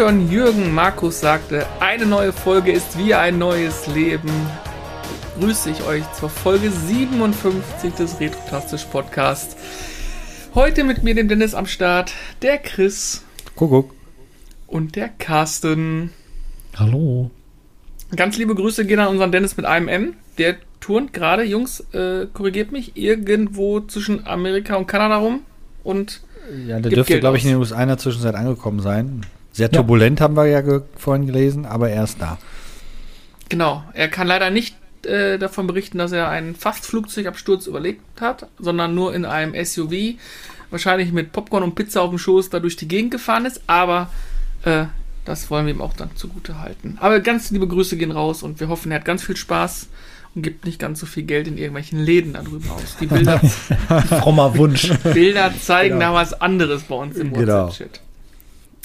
schon Jürgen Markus sagte, eine neue Folge ist wie ein neues Leben. Grüße ich euch zur Folge 57 des Retrotastisch Podcast. Heute mit mir, dem Dennis am Start, der Chris. Kuckuck. Und der Carsten. Hallo. Ganz liebe Grüße gehen an unseren Dennis mit einem N. Der turnt gerade, Jungs, äh, korrigiert mich, irgendwo zwischen Amerika und Kanada rum und. Ja, der dürfte, glaube ich, in den USA in der Zwischenzeit angekommen sein. Sehr turbulent ja. haben wir ja ge vorhin gelesen, aber er ist da. Genau, er kann leider nicht äh, davon berichten, dass er einen fast Flugzeugabsturz überlebt hat, sondern nur in einem SUV, wahrscheinlich mit Popcorn und Pizza auf dem Schoß, da durch die Gegend gefahren ist, aber äh, das wollen wir ihm auch dann zugute halten. Aber ganz liebe Grüße gehen raus und wir hoffen, er hat ganz viel Spaß und gibt nicht ganz so viel Geld in irgendwelchen Läden darüber aus. Die Bilder, frommer Wunsch. Bilder zeigen genau. da was anderes bei uns im genau. WhatsApp-Chat.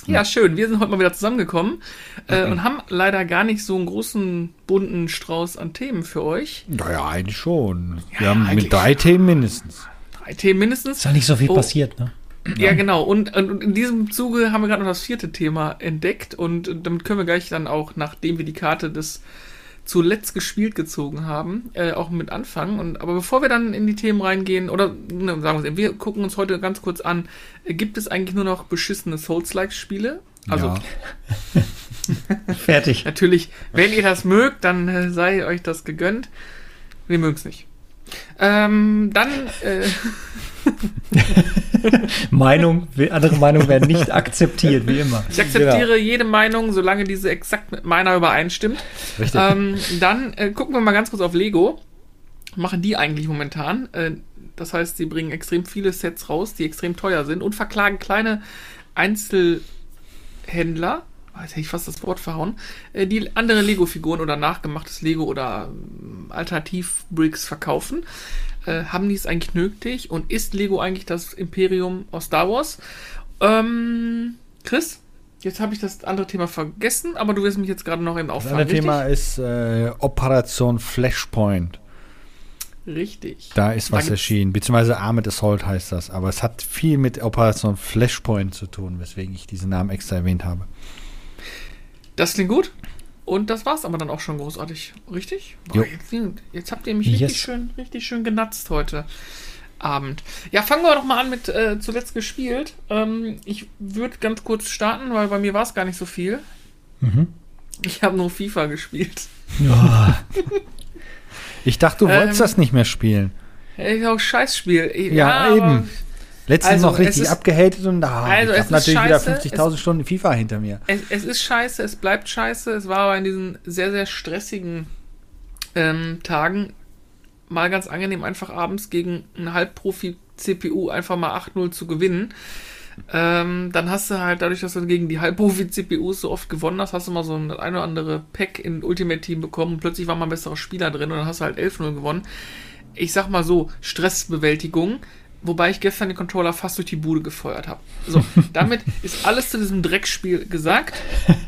Ja, schön. Wir sind heute mal wieder zusammengekommen äh, und haben leider gar nicht so einen großen, bunten Strauß an Themen für euch. Naja, eigentlich schon. Wir ja, haben mit drei Themen mindestens. Drei Themen mindestens. Ist ja nicht so viel oh. passiert, ne? Ja, genau. Und, und, in diesem Zuge haben wir gerade noch das vierte Thema entdeckt und damit können wir gleich dann auch, nachdem wir die Karte des zuletzt gespielt gezogen haben, äh, auch mit anfangen. Und, aber bevor wir dann in die Themen reingehen, oder ne, sagen wir, wir gucken uns heute ganz kurz an, äh, gibt es eigentlich nur noch beschissene Souls-like-Spiele? Also ja. fertig. Natürlich, wenn ihr das mögt, dann äh, sei euch das gegönnt. Wir mögen es nicht. Ähm, dann äh, Meinung, andere Meinungen werden nicht akzeptiert, wie immer. Ich akzeptiere genau. jede Meinung, solange diese exakt mit meiner übereinstimmt. Richtig. Ähm, dann äh, gucken wir mal ganz kurz auf Lego. Machen die eigentlich momentan? Äh, das heißt, sie bringen extrem viele Sets raus, die extrem teuer sind und verklagen kleine Einzelhändler, jetzt hätte ich fast das Wort verhauen, äh, die andere Lego-Figuren oder nachgemachtes Lego oder ähm, Alternativ-Bricks verkaufen. Äh, haben die es eigentlich nötig? Und ist Lego eigentlich das Imperium aus Star Wars? Ähm, Chris? Jetzt habe ich das andere Thema vergessen, aber du wirst mich jetzt gerade noch eben auffangen. Das andere Thema ist äh, Operation Flashpoint. Richtig. Da ist was da erschienen, beziehungsweise Armored Assault heißt das, aber es hat viel mit Operation Flashpoint zu tun, weswegen ich diesen Namen extra erwähnt habe. Das klingt gut. Und das war's aber dann auch schon großartig. Richtig? Boah, jetzt, jetzt, habt ihr mich yes. richtig schön, richtig schön genatzt heute Abend. Ja, fangen wir doch mal an mit äh, zuletzt gespielt. Ähm, ich würde ganz kurz starten, weil bei mir war es gar nicht so viel. Mhm. Ich habe nur FIFA gespielt. Ja. ich dachte, du wolltest ähm, das nicht mehr spielen. Ich auch Scheißspiel. Ja, ja eben. Letztens also, noch richtig ist, abgehatet und ah, also ich habe natürlich scheiße, wieder 50.000 Stunden FIFA hinter mir. Es, es, ist scheiße, es bleibt scheiße. Es war aber in diesen sehr, sehr stressigen ähm, Tagen mal ganz angenehm, einfach abends gegen einen Halbprofi-CPU einfach mal 8-0 zu gewinnen. Ähm, dann hast du halt, dadurch, dass du gegen die Halbprofi-CPUs so oft gewonnen hast, hast du mal so ein, ein oder andere Pack in Ultimate Team bekommen und plötzlich war mal ein besserer Spieler drin und dann hast du halt 11-0 gewonnen. Ich sag mal so, Stressbewältigung wobei ich gestern den Controller fast durch die Bude gefeuert habe. So, damit ist alles zu diesem Dreckspiel gesagt.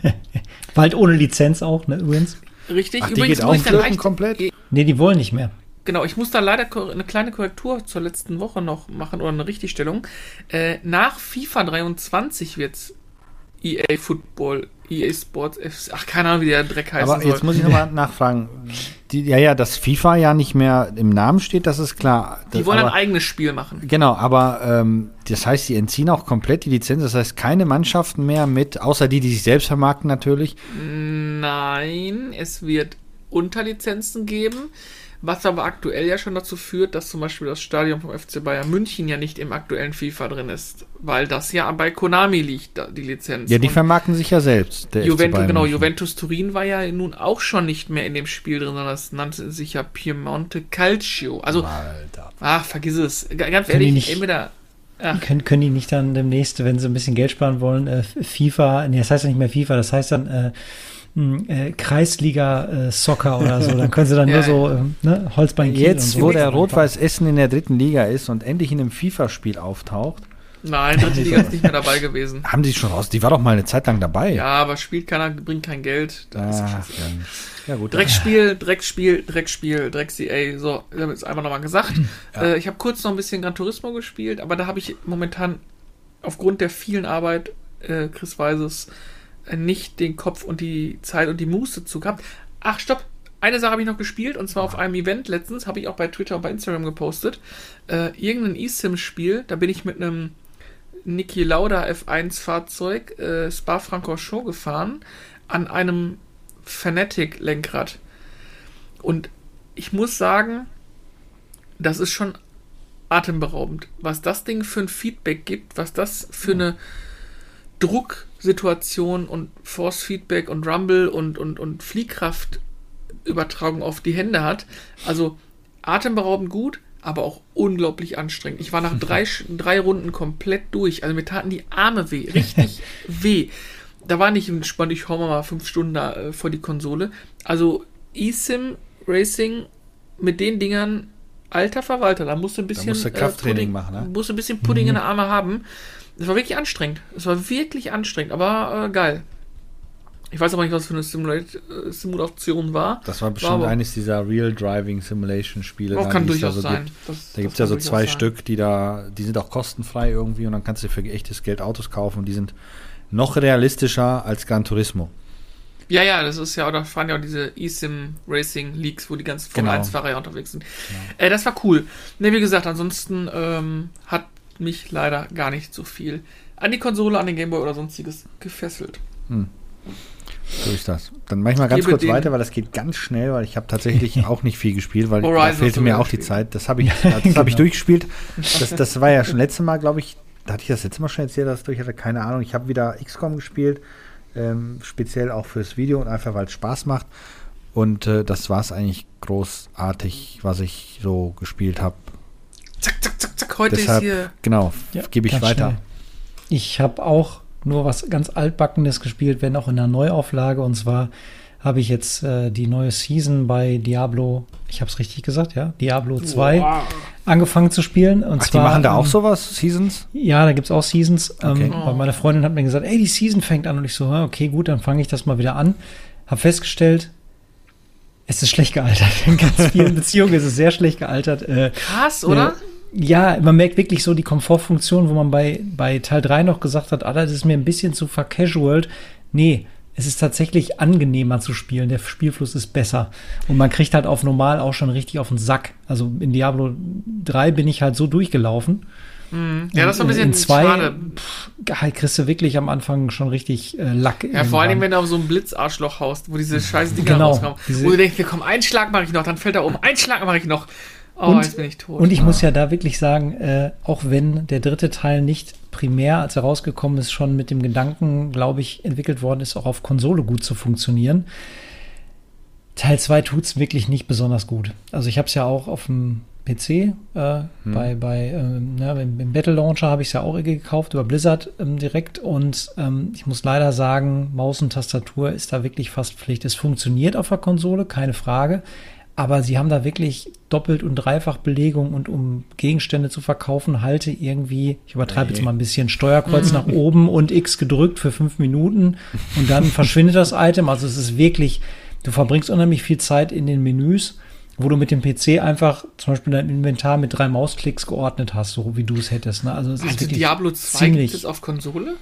Bald ohne Lizenz auch, ne, übrigens. Richtig, Ach, übrigens muss ich dann leicht, komplett. Nee, die wollen nicht mehr. Genau, ich muss da leider eine kleine Korrektur zur letzten Woche noch machen oder eine Richtigstellung. Äh, nach FIFA 23 wird es EA Football EA Sports FC. Ach, keine Ahnung, wie der Dreck heißt. Aber jetzt soll. muss ich nochmal nachfragen. Die, ja, ja, dass FIFA ja nicht mehr im Namen steht, das ist klar. Die wollen aber, ein eigenes Spiel machen. Genau, aber ähm, das heißt, sie entziehen auch komplett die Lizenz. Das heißt, keine Mannschaften mehr mit, außer die, die sich selbst vermarkten natürlich. Nein, es wird Unterlizenzen geben. Was aber aktuell ja schon dazu führt, dass zum Beispiel das Stadion vom FC Bayern München ja nicht im aktuellen FIFA drin ist, weil das ja bei Konami liegt, die Lizenz. Ja, die Und vermarkten sich ja selbst. Juventus, genau, Juventus Turin war ja nun auch schon nicht mehr in dem Spiel drin, sondern das nannte sich ja Piemonte Calcio. Also, Alter. ach, vergiss es. Ganz ehrlich, nicht, entweder können, können die nicht dann demnächst, wenn sie ein bisschen Geld sparen wollen, äh, FIFA, nee, das heißt ja nicht mehr FIFA, das heißt dann äh, äh, Kreisliga äh, Soccer oder so. Dann können sie dann ja, nur so äh, ne, Holzbein Jetzt, so. wo der Rot-Weiß Essen in der dritten Liga ist und endlich in einem FIFA-Spiel auftaucht. Nein, dritte Liga ist nicht mehr dabei gewesen. Haben die schon raus? Die war doch mal eine Zeit lang dabei. Ja, aber spielt keiner, bringt kein Geld. Da ah, ja, gut. Dreckspiel, Dreckspiel, Dreckspiel, Drecks-CA. So, ich habe jetzt einfach nochmal gesagt. Ja. Äh, ich habe kurz noch ein bisschen Gran Turismo gespielt, aber da habe ich momentan aufgrund der vielen Arbeit, äh, Chris weiß es, nicht den Kopf und die Zeit und die Muße zu gehabt. Ach, stopp! Eine Sache habe ich noch gespielt und zwar auf einem Event letztens, habe ich auch bei Twitter und bei Instagram gepostet. Äh, irgendein eSIM-Spiel, da bin ich mit einem Niki Lauda F1-Fahrzeug äh, Spa-Francorchamps gefahren an einem Fanatic-Lenkrad. Und ich muss sagen, das ist schon atemberaubend, was das Ding für ein Feedback gibt, was das für eine Drucksituation und Force-Feedback und Rumble und, und, und Fliehkraftübertragung auf die Hände hat. Also atemberaubend gut, aber auch unglaublich anstrengend. Ich war nach drei, drei Runden komplett durch. Also mir taten die Arme weh, richtig weh. Da war nicht entspannt, ich hau mal fünf Stunden da, äh, vor die Konsole. Also eSIM Racing mit den Dingern, alter Verwalter, da musst du ein bisschen musst du Krafttraining äh, Pudding, machen, ne? musst du ein bisschen Pudding in der Arme haben. Es war wirklich anstrengend. Es war wirklich anstrengend, aber äh, geil. Ich weiß aber nicht, was für eine Simulate, äh, Simulation war. Das war bestimmt aber- eines dieser Real Driving Simulation Spiele. Oh, da, kann es da durchaus so sein. Gibt. Das- Da gibt es das ja so durchaus zwei sein. Stück, die da, die sind auch kostenfrei irgendwie und dann kannst du für echtes Geld Autos kaufen und die sind noch realistischer als Gran Turismo. Ja, ja, das ist ja, oder fahren ja auch diese eSIM Racing Leagues, wo die ganzen Formel Genau. 1 Fahrer ja unterwegs sind. Äh, das war cool. Ne, wie gesagt, ansonsten ähm, hat mich leider gar nicht so viel an die Konsole, an den Gameboy oder sonstiges gefesselt. So ist das. Dann mache ich mal ganz Gebe kurz weiter, weil das geht ganz schnell, weil ich habe tatsächlich auch nicht viel gespielt, weil da Horizon hast fehlte mir auch die gespielt. Zeit. Das habe ich, das habe ich Genau. durchgespielt. Das, das war ja schon letztes Mal, glaube ich, da hatte ich das letzte Mal schon erzählt, dass ich durch hatte, keine Ahnung. Ich habe wieder XCOM gespielt, ähm, speziell auch fürs Video und einfach, weil es Spaß macht. Und äh, das war es eigentlich großartig, was ich so gespielt habe. Zack, zack, zack. Heute Deshalb, ist hier. genau, Ja, gebe ich weiter. schnell. Ich habe auch nur was ganz Altbackenes gespielt, wenn auch in einer Neuauflage. Und zwar habe ich jetzt äh, die neue Season bei Diablo, ich habe es richtig gesagt, ja, Diablo 2 Boah. angefangen zu spielen. Und Ach, die zwar, machen da auch ähm, sowas, Seasons? Ja, da gibt's auch Seasons. Okay. Ähm, weil meine Freundin hat mir gesagt, ey, die Season fängt an. Und ich so, okay, gut, dann fange ich das mal wieder an. Hab festgestellt, es ist schlecht gealtert. In ganz vielen Beziehungen ist es sehr schlecht gealtert. Äh, Krass, oder? Ja, man merkt wirklich so die Komfortfunktion, wo man bei, bei Teil 3 noch gesagt hat, ah, das ist mir ein bisschen zu vercasualt. Nee, es ist tatsächlich angenehmer zu spielen. Der Spielfluss ist besser. Und man kriegt halt auf normal auch schon richtig auf den Sack. Also in Diablo 3 bin ich halt so durchgelaufen. Mhm. Ja, das war ein bisschen in zwei, schade. Pff, halt kriegst du wirklich am Anfang schon richtig äh, Lack. Ja, vor allem, wenn du auf so ein Blitzarschloch haust, wo diese scheiß Dinger Genau, rauskommen. wo du denkst, komm, einen Schlag mache ich noch, dann fällt er um, einen Schlag mache ich noch. Oh, Und- jetzt bin ich tot. Und ich muss ja da wirklich sagen, äh, auch wenn der dritte Teil nicht primär, als er rausgekommen ist, schon mit dem Gedanken, glaube ich, entwickelt worden ist, auch auf Konsole gut zu funktionieren. Teil 2 tut es wirklich nicht besonders gut. Also ich habe es ja auch auf dem PC, äh, bei, bei ähm, ne, im, im Battle Launcher habe ich es ja auch gekauft, über Blizzard ähm, direkt. Und ähm, ich muss leider sagen, Maus und Tastatur ist da wirklich fast Pflicht. Es funktioniert auf der Konsole, keine Frage. Aber sie haben da wirklich doppelt und dreifach Belegung und um Gegenstände zu verkaufen, halte irgendwie, ich übertreibe jetzt mal ein bisschen, Steuerkreuz nach oben und X gedrückt für fünf Minuten und dann verschwindet das Item. Also es ist wirklich, du verbringst unheimlich viel Zeit in den Menüs, wo du mit dem PC einfach zum Beispiel dein Inventar mit drei Mausklicks geordnet hast, so wie du es hättest. Ne? Also es ist also wirklich Diablo 2 ziemlich. gibt es auf Konsole?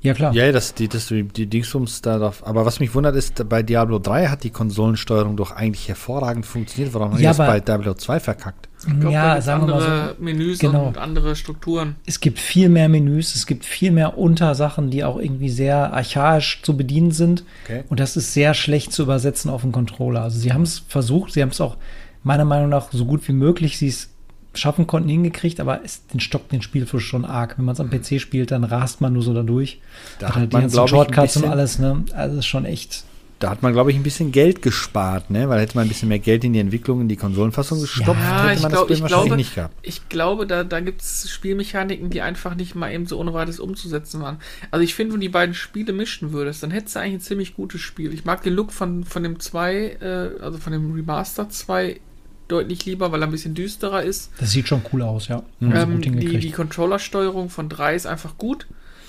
Ja klar. Ja, das, die, das, die, die Dingsums da drauf. Aber was mich wundert ist, bei Diablo 3 hat die Konsolensteuerung doch eigentlich hervorragend funktioniert. Warum haben die Ja, das aber- bei Diablo 2 verkackt? Glaub, ja, sagen wir mal andere so. Menüs Genau. und andere Strukturen. es gibt viel mehr Menüs, es gibt viel mehr Untersachen, die auch irgendwie sehr archaisch zu bedienen sind. Okay. Und das ist sehr schlecht zu übersetzen auf den Controller. Also sie haben es versucht, sie haben es auch meiner Meinung nach so gut wie möglich, sie es schaffen konnten, hingekriegt, aber es den stockt den Spielfluss schon arg. Wenn man es am PC spielt, dann rast man nur so dadurch. Da Hat hat halt die man, ganzen ich, ein Shortcuts und alles, ne? Also es ist schon echt. Da hat man, glaube ich, ein bisschen Geld gespart, ne? Weil hätte man ein bisschen mehr Geld in die Entwicklung, in die Konsolenfassung gestopft, Ja, hätte ich, man glaub, das Spiel ich wahrscheinlich glaube, nicht gehabt. ich glaube, da, da gibt es Spielmechaniken, die einfach nicht mal eben so ohne weiteres umzusetzen waren. Also ich finde, wenn du die beiden Spiele mischen würdest, dann hättest du eigentlich ein ziemlich gutes Spiel. Ich mag den Look von, von dem 2, äh, also von dem Remaster 2 deutlich lieber, weil er ein bisschen düsterer ist. Das sieht schon cool aus, ja. Sie Ähm, die, die Controller-Steuerung von 3 ist einfach gut.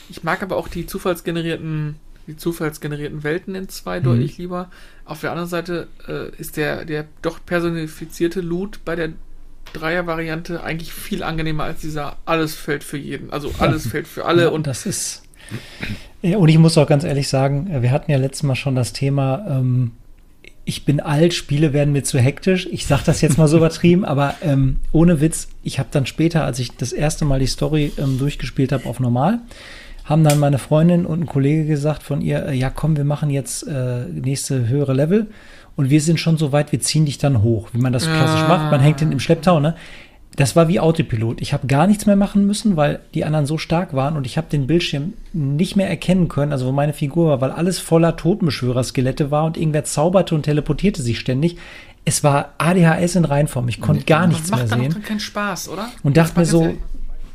Ich mag aber auch die zufallsgenerierten, die zufallsgenerierten Welten in 2 deutlich lieber. Auf der anderen Seite äh, ist der, der doch personifizierte Loot bei der Dreier-Variante eigentlich viel angenehmer als dieser alles fällt für jeden. Also alles fällt für alle Ja, und das ist Ja, und ich muss auch ganz ehrlich sagen, wir hatten ja letztes Mal schon das Thema, ähm, ich bin alt, Spiele werden mir zu hektisch. Ich sage das jetzt mal so übertrieben, aber ähm, ohne Witz, ich habe dann später, als ich das erste Mal die Story ähm, durchgespielt habe auf normal, haben dann meine Freundin und ein Kollege gesagt von ihr, äh, ja komm, wir machen jetzt äh, nächste höhere Level und wir sind schon so weit, wir ziehen dich dann hoch, wie man das klassisch macht. Man hängt den im Schlepptau, ne? Das war wie Autopilot. Ich habe gar nichts mehr machen müssen, weil die anderen so stark waren und ich habe den Bildschirm nicht mehr erkennen können, also wo meine Figur war, weil alles voller Totenbeschwörer-Skelette war und irgendwer zauberte und teleportierte sich ständig. Es war ADHS in Reinform. Ich konnte gar nichts mehr macht dann sehen. auch keinen Spaß, oder? Und dachte mir so,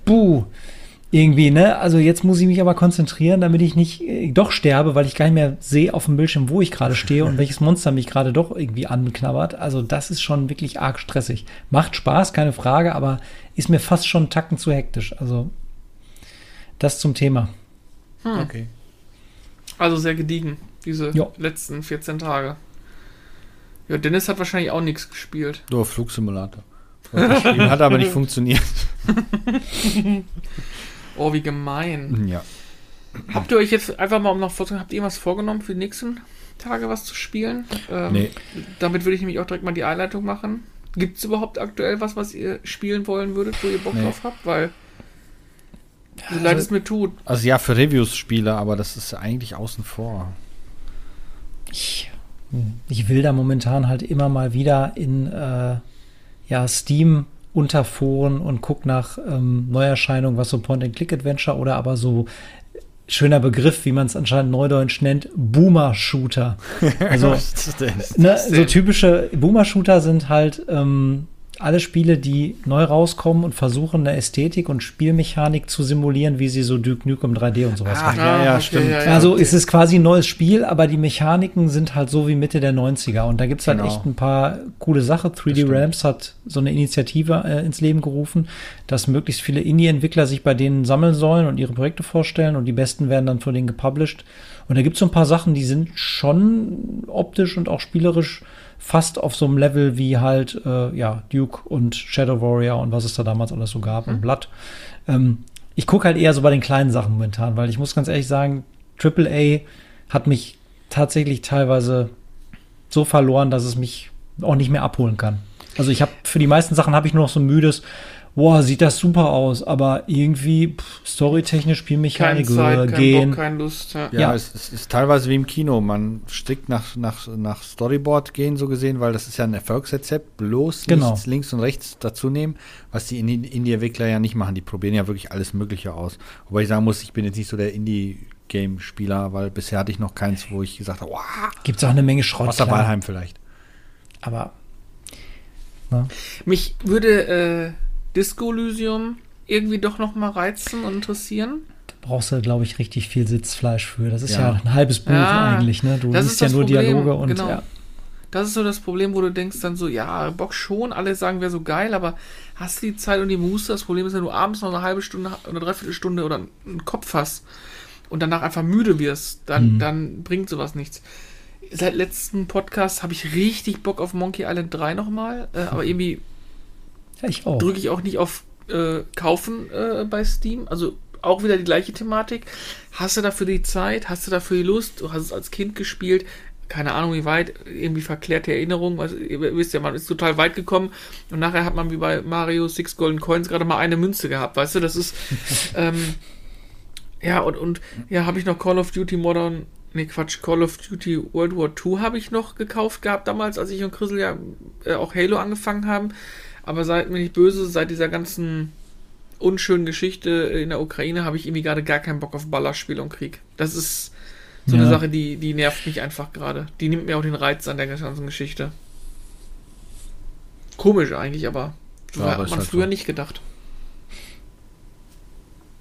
buh, irgendwie, ne? Also jetzt muss ich mich aber konzentrieren, damit ich nicht äh, doch sterbe, weil ich gar nicht mehr sehe auf dem Bildschirm, wo ich gerade stehe und welches Monster mich gerade doch irgendwie anknabbert. Also das ist schon wirklich arg stressig. Macht Spaß, keine Frage, aber ist mir fast schon einen Tacken zu hektisch. Also das zum Thema. Okay. Also sehr gediegen, diese Ja. letzten 14 Tage. Ja, Dennis hat wahrscheinlich auch nichts gespielt. Nur Flugsimulator. Hat aber nicht funktioniert. Oh, wie gemein. Ja. Habt ihr euch jetzt einfach mal um noch vorzunehmen, habt ihr was vorgenommen für die nächsten Tage was zu spielen? Ähm, Nee. Damit würde ich nämlich auch direkt mal die Einleitung machen. Gibt es überhaupt aktuell was, was ihr spielen wollen würdet, wo ihr Bock Nee. drauf habt? Weil, so leid es mir tut. Also ja, für Reviews-Spiele, aber das ist eigentlich außen vor. Ich, ich will da momentan halt immer mal wieder in äh, ja, Steam Unterforen und guck nach ähm, Neuerscheinungen, was so Point-and-Click-Adventure oder aber so schöner Begriff, wie man es anscheinend neudeutsch nennt, Boomer-Shooter. Also ne, so typische Boomer-Shooter sind halt ähm, alle Spiele, die neu rauskommen und versuchen, eine Ästhetik und Spielmechanik zu simulieren, wie sie so Duke Nukem 3D und sowas Ah, machen. ja, ja, okay, stimmt. ja, ja, Also okay. es ist quasi ein neues Spiel, aber die Mechaniken sind halt so wie Mitte der 90er. Und da gibt's halt Genau. echt ein paar coole Sachen. 3D stimmt. Ramps hat so eine Initiative äh, ins Leben gerufen, dass möglichst viele Indie-Entwickler sich bei denen sammeln sollen und ihre Projekte vorstellen und die besten werden dann von denen gepublished. Und da gibt's so ein paar Sachen, die sind schon optisch und auch spielerisch fast auf so einem Level wie halt äh, ja Duke und Shadow Warrior und was es da damals alles so gab und Blood. Ähm, ich gucke halt eher so bei den kleinen Sachen momentan, weil ich muss ganz ehrlich sagen, AAA hat mich tatsächlich teilweise so verloren, dass es mich auch nicht mehr abholen kann. Also ich habe für die meisten Sachen habe ich nur noch so ein müdes, boah, sieht das super aus, aber irgendwie pff, storytechnisch, Keine Spielmechanik Zeit, äh, kein gehen. Bock, keine Lust. Ja. Ja, Ja. Es, es ist teilweise wie im Kino. Man strickt nach, nach, nach Storyboard gehen, so gesehen, weil das ist ja ein Erfolgsrezept. Bloß Genau. nichts links und rechts dazu nehmen, was die Indie- Indie-Entwickler ja nicht machen. Die probieren ja wirklich alles Mögliche aus. Wobei ich sagen muss, ich bin jetzt nicht so der Indie-Game-Spieler, weil bisher hatte ich noch keins, wo ich gesagt habe, wow, Gibt es auch eine Menge Schrott. außer klar. Valheim vielleicht. Aber Mich würde äh, Disco Elysium irgendwie doch noch mal reizen und interessieren. da brauchst du, glaube ich, richtig viel Sitzfleisch für. Das ist ja, Ja. ein halbes Buch Ja, eigentlich, ne? Du liest ist ja nur Problem, Dialoge und genau. ja. Das ist so das Problem, wo du denkst dann so, ja, Bock schon, alle sagen, wäre so geil, aber hast du die Zeit und die Muße? Das Problem ist, wenn du abends noch eine halbe Stunde oder eine Dreiviertelstunde oder einen Kopf hast und danach einfach müde wirst, dann, Mhm. dann bringt sowas nichts. Seit letzten Podcast habe ich richtig Bock auf Monkey Island 3 nochmal, äh, aber irgendwie ja, ich auch. drücke ich auch nicht auf äh, Kaufen äh, bei Steam. Also auch wieder die gleiche Thematik. Hast du dafür die Zeit? Hast du dafür die Lust? Du hast es als Kind gespielt. Keine Ahnung, wie weit. Irgendwie verklärte Erinnerungen. Also, ihr wisst ja, man ist total weit gekommen. Und nachher hat man wie bei Mario Six Golden Coins gerade mal eine Münze gehabt. Weißt du, das ist. ähm, ja, und, und ja, habe ich noch Call of Duty Modern. Nee, Quatsch, Call of Duty World War II habe ich noch gekauft gehabt damals, als ich und Chrisel ja äh, auch Halo angefangen haben. Aber seid mir nicht böse, seit dieser ganzen unschönen Geschichte in der Ukraine habe ich irgendwie gerade gar keinen Bock auf Ballerspiel und Krieg. Das ist so eine Ja. Sache, die, die nervt mich einfach gerade. Die nimmt mir auch den Reiz an der ganzen Geschichte. Komisch eigentlich, aber so Ja, hat man halt früher so. nicht gedacht.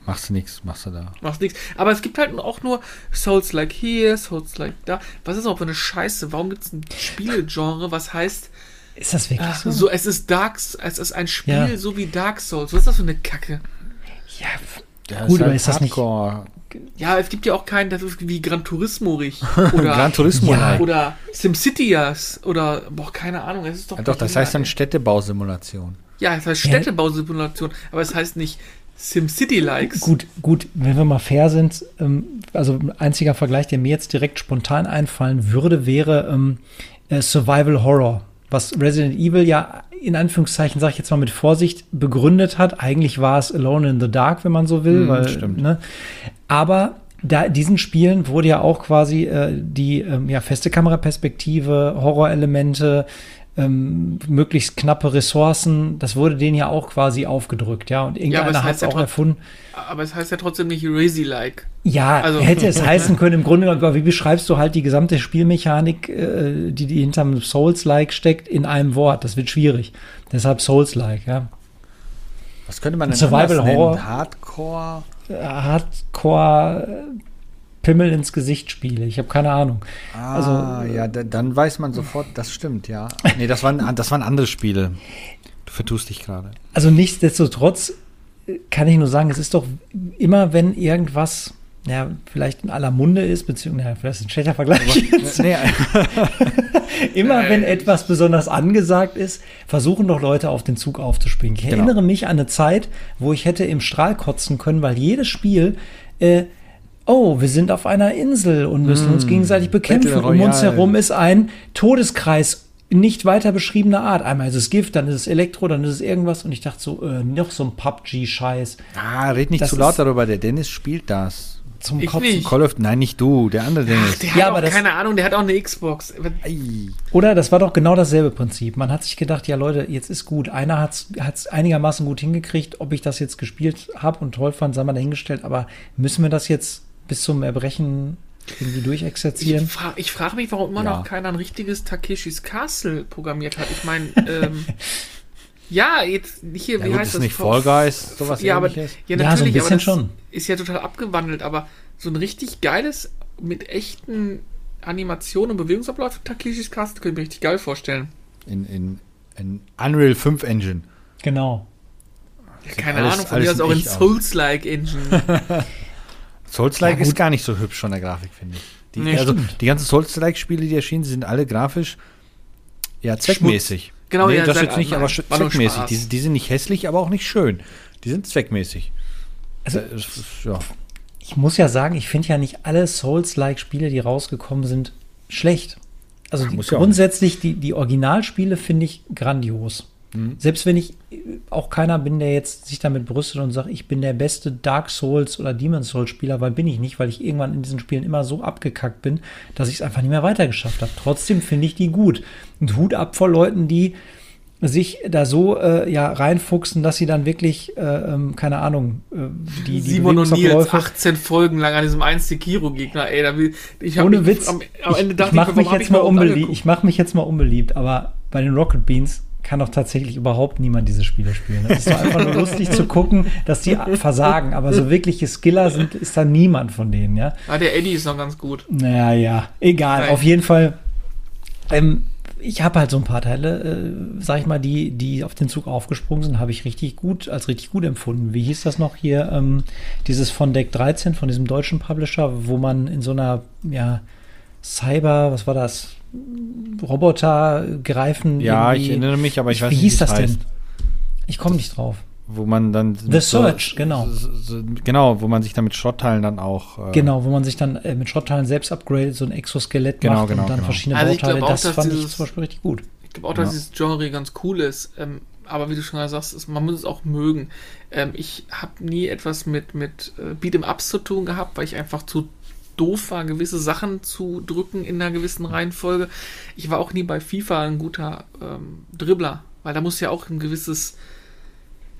Machst du nichts, machst du da. Macht nichts. Aber es gibt halt auch nur Souls like here, Souls like da. Was ist auch für eine Scheiße? Warum gibt es ein Spielegenre, was heißt, Ist das wirklich ah, so? so, es ist Dark, es ist ein Spiel Ja. so wie Dark Souls. Was ist das für eine Kacke? Ja, Ja, Gut, aber ist das nicht-. Ja, es gibt ja auch keinen, das ist wie Gran Turismo richtig. Oder, Gran Turismo. Ja. like. oder SimCityas oder, boah, keine Ahnung, es ist doch. Ja, doch, das heißt dann Städtebausimulation. Ja, es heißt Ja. Städtebausimulation, aber es heißt nicht SimCity-Likes. Gut, gut, wenn wir mal fair sind, ähm, also ein einziger Vergleich, der mir jetzt direkt spontan einfallen würde, wäre ähm, äh, Survival Horror, was Resident Evil ja in Anführungszeichen, sage ich jetzt mal mit Vorsicht, begründet hat. Eigentlich war es Alone in the Dark, wenn man so will. Mm, weil, stimmt. Ne? Aber da diesen Spielen wurde ja auch quasi äh, die ähm, ja, feste Kameraperspektive, Horrorelemente, ähm, möglichst knappe Ressourcen, das wurde denen ja auch quasi aufgedrückt, ja. Und irgendeiner es hat es ja auch trotz- erfunden. Aber es heißt ja trotzdem nicht Razy-like. Ja, Also- hätte es heißen können, im Grunde genommen, aber wie beschreibst du halt die gesamte Spielmechanik, äh, die, die hinterm Souls-like steckt, in einem Wort? Das wird schwierig. Deshalb Souls-like, ja. Was könnte man denn Survival anders nennen? Horror. Hardcore? Hardcore äh, Pimmel ins Gesicht Spiele. Ich habe keine Ahnung. Ah, Also, ja, da, dann weiß man sofort, das stimmt, ja. Nee, das waren, das waren andere Spiele. Du vertust dich gerade. Also nichtsdestotrotz äh, kann ich nur sagen, es ist doch immer, wenn irgendwas, ja, vielleicht in aller Munde ist, beziehungsweise, ja, vielleicht ist ein schlechter Vergleich. jetzt. nee, Immer wenn etwas besonders angesagt ist, versuchen doch Leute auf den Zug aufzuspringen. Ich Genau. erinnere mich an eine Zeit, wo ich hätte im Strahl kotzen können, weil jedes Spiel, äh, oh, wir sind auf einer Insel und müssen uns gegenseitig bekämpfen. Um uns herum ist ein Todeskreis nicht weiter beschriebener Art. Einmal ist es Gift, dann ist es Elektro, dann ist es irgendwas. Und ich dachte so, äh, noch so ein PUBG-Scheiß ah, red nicht Das zu laut darüber. Der Dennis spielt das. zum Ich nicht. Call of, nein, nicht du, der andere Dennis. Der Ja, hat aber auch das- keine Ahnung, der hat auch eine Xbox. Oder das war doch genau dasselbe Prinzip. Man hat sich gedacht, ja Leute, jetzt ist gut. Einer hat es einigermaßen gut hingekriegt. Ob ich das jetzt gespielt habe und toll fand, sei mal dahingestellt. Aber müssen wir das jetzt bis zum Erbrechen irgendwie Ich, durchexerzieren? fra ich frage mich, warum immer Ja. noch keiner ein richtiges Takeshis Castle programmiert hat. Ich meine, ähm, ja, jetzt hier, Ja, wie gut, heißt ist das? nicht Fall Guys, sowas ja, aber, ähnliches? ja, Ja, natürlich, so ein bisschen aber schon. ist ja total abgewandelt, aber so ein richtig geiles, mit echten Animationen und Bewegungsabläufen Takeshis Castle könnte ich mir richtig geil vorstellen. In, in, in Unreal 5 Engine. Genau. Ja, keine alles- Ahnung, von mir aus auch in. Souls-like Engine. Souls-like Ja, ist gar nicht so hübsch von der Grafik, finde ich. Die, Nee, also, stimmt. die ganzen Souls-like-Spiele, die erschienen, sind alle grafisch ja zweckmäßig. Genau, nee, ja, das jetzt nicht, nein, aber zweckmäßig. Die, die sind nicht hässlich, aber auch nicht schön. Die sind zweckmäßig. Also- Äh, ja. Ich muss ja sagen, ich finde ja nicht alle Souls-like-Spiele, die rausgekommen sind, schlecht. Also die, ja grundsätzlich, die, die Originalspiele finde ich grandios. Mhm. Selbst wenn ich auch keiner bin, der jetzt sich damit brüstet und sagt, ich bin der beste Dark Souls oder Demon Souls Spieler, weil bin ich nicht, weil ich irgendwann in diesen Spielen immer so abgekackt bin, dass ich es einfach nicht mehr weitergeschafft habe. Trotzdem finde ich die gut. Und Hut ab vor Leuten, die sich da so äh, ja reinfuchsen, dass sie dann wirklich, äh, ähm, keine Ahnung, äh, die, die Simon und Nils, Bewegungsabläufe- 18 Folgen lang an diesem 1 Sekiro-Gegner, ey, da will, ich hab Ohne mich, Witz. Am, am Ende ich dachte ich mache mich jetzt mir mal unbeliebt. Ich mache mich jetzt mal unbeliebt, aber bei den Rocket Beans kann doch tatsächlich überhaupt niemand diese Spiele spielen. Es ist doch einfach nur lustig zu gucken, dass die versagen, aber so wirkliche Skiller sind, ist da niemand von denen, ja. Ah, der Eddie ist noch ganz gut. Naja, ja, egal. Nein. Auf jeden Fall. Ähm, ich habe halt so ein paar Teile, äh, sag ich mal, die, die auf den Zug aufgesprungen sind, habe ich richtig gut, als richtig gut empfunden. Wie hieß das noch hier? Ähm, dieses von Deck 13, von diesem deutschen Publisher, wo man in so einer, ja, Cyber, was war das? Roboter greifen. ja, ich erinnere mich, aber ich, weiß wie nicht, hieß wie es das heißt. denn? Ich komme nicht drauf. Wo man dann. The Search, genau. So, so, genau, wo man sich dann mit Schrottteilen dann auch. Äh, Genau, wo man sich dann äh, mit Schrotteilen selbst upgradet, so ein Exoskelett Genau, macht genau, und dann genau. verschiedene Also ich Bauteile. glaub auch, das fand ich dieses- zum Beispiel richtig gut. Ich glaube auch, dass Ja. dieses Genre ganz cool ist. Ähm, aber wie du schon sagst, ist, man muss es auch mögen. Ähm, ich habe nie etwas mit, mit äh, Beat'em-Ups zu tun gehabt, weil ich einfach zu doof war, gewisse Sachen zu drücken in einer gewissen Reihenfolge. Ich war auch nie bei FIFA ein guter ähm, Dribbler, weil da muss ja auch ein gewisses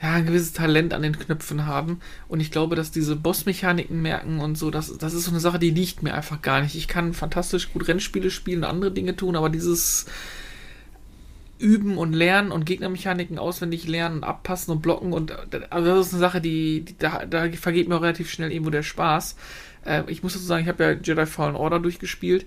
ja, ein gewisses Talent an den Knöpfen haben. Und ich glaube, dass diese Bossmechaniken merken und so, das, das ist so eine Sache, die liegt mir einfach gar nicht. Ich kann fantastisch gut Rennspiele spielen und andere Dinge tun, aber dieses Üben und Lernen und Gegnermechaniken auswendig lernen und abpassen und blocken und also das ist eine Sache, die, die da, da vergeht mir auch relativ schnell irgendwo der Spaß. Äh, ich muss dazu sagen, ich habe ja Jedi Fallen Order durchgespielt.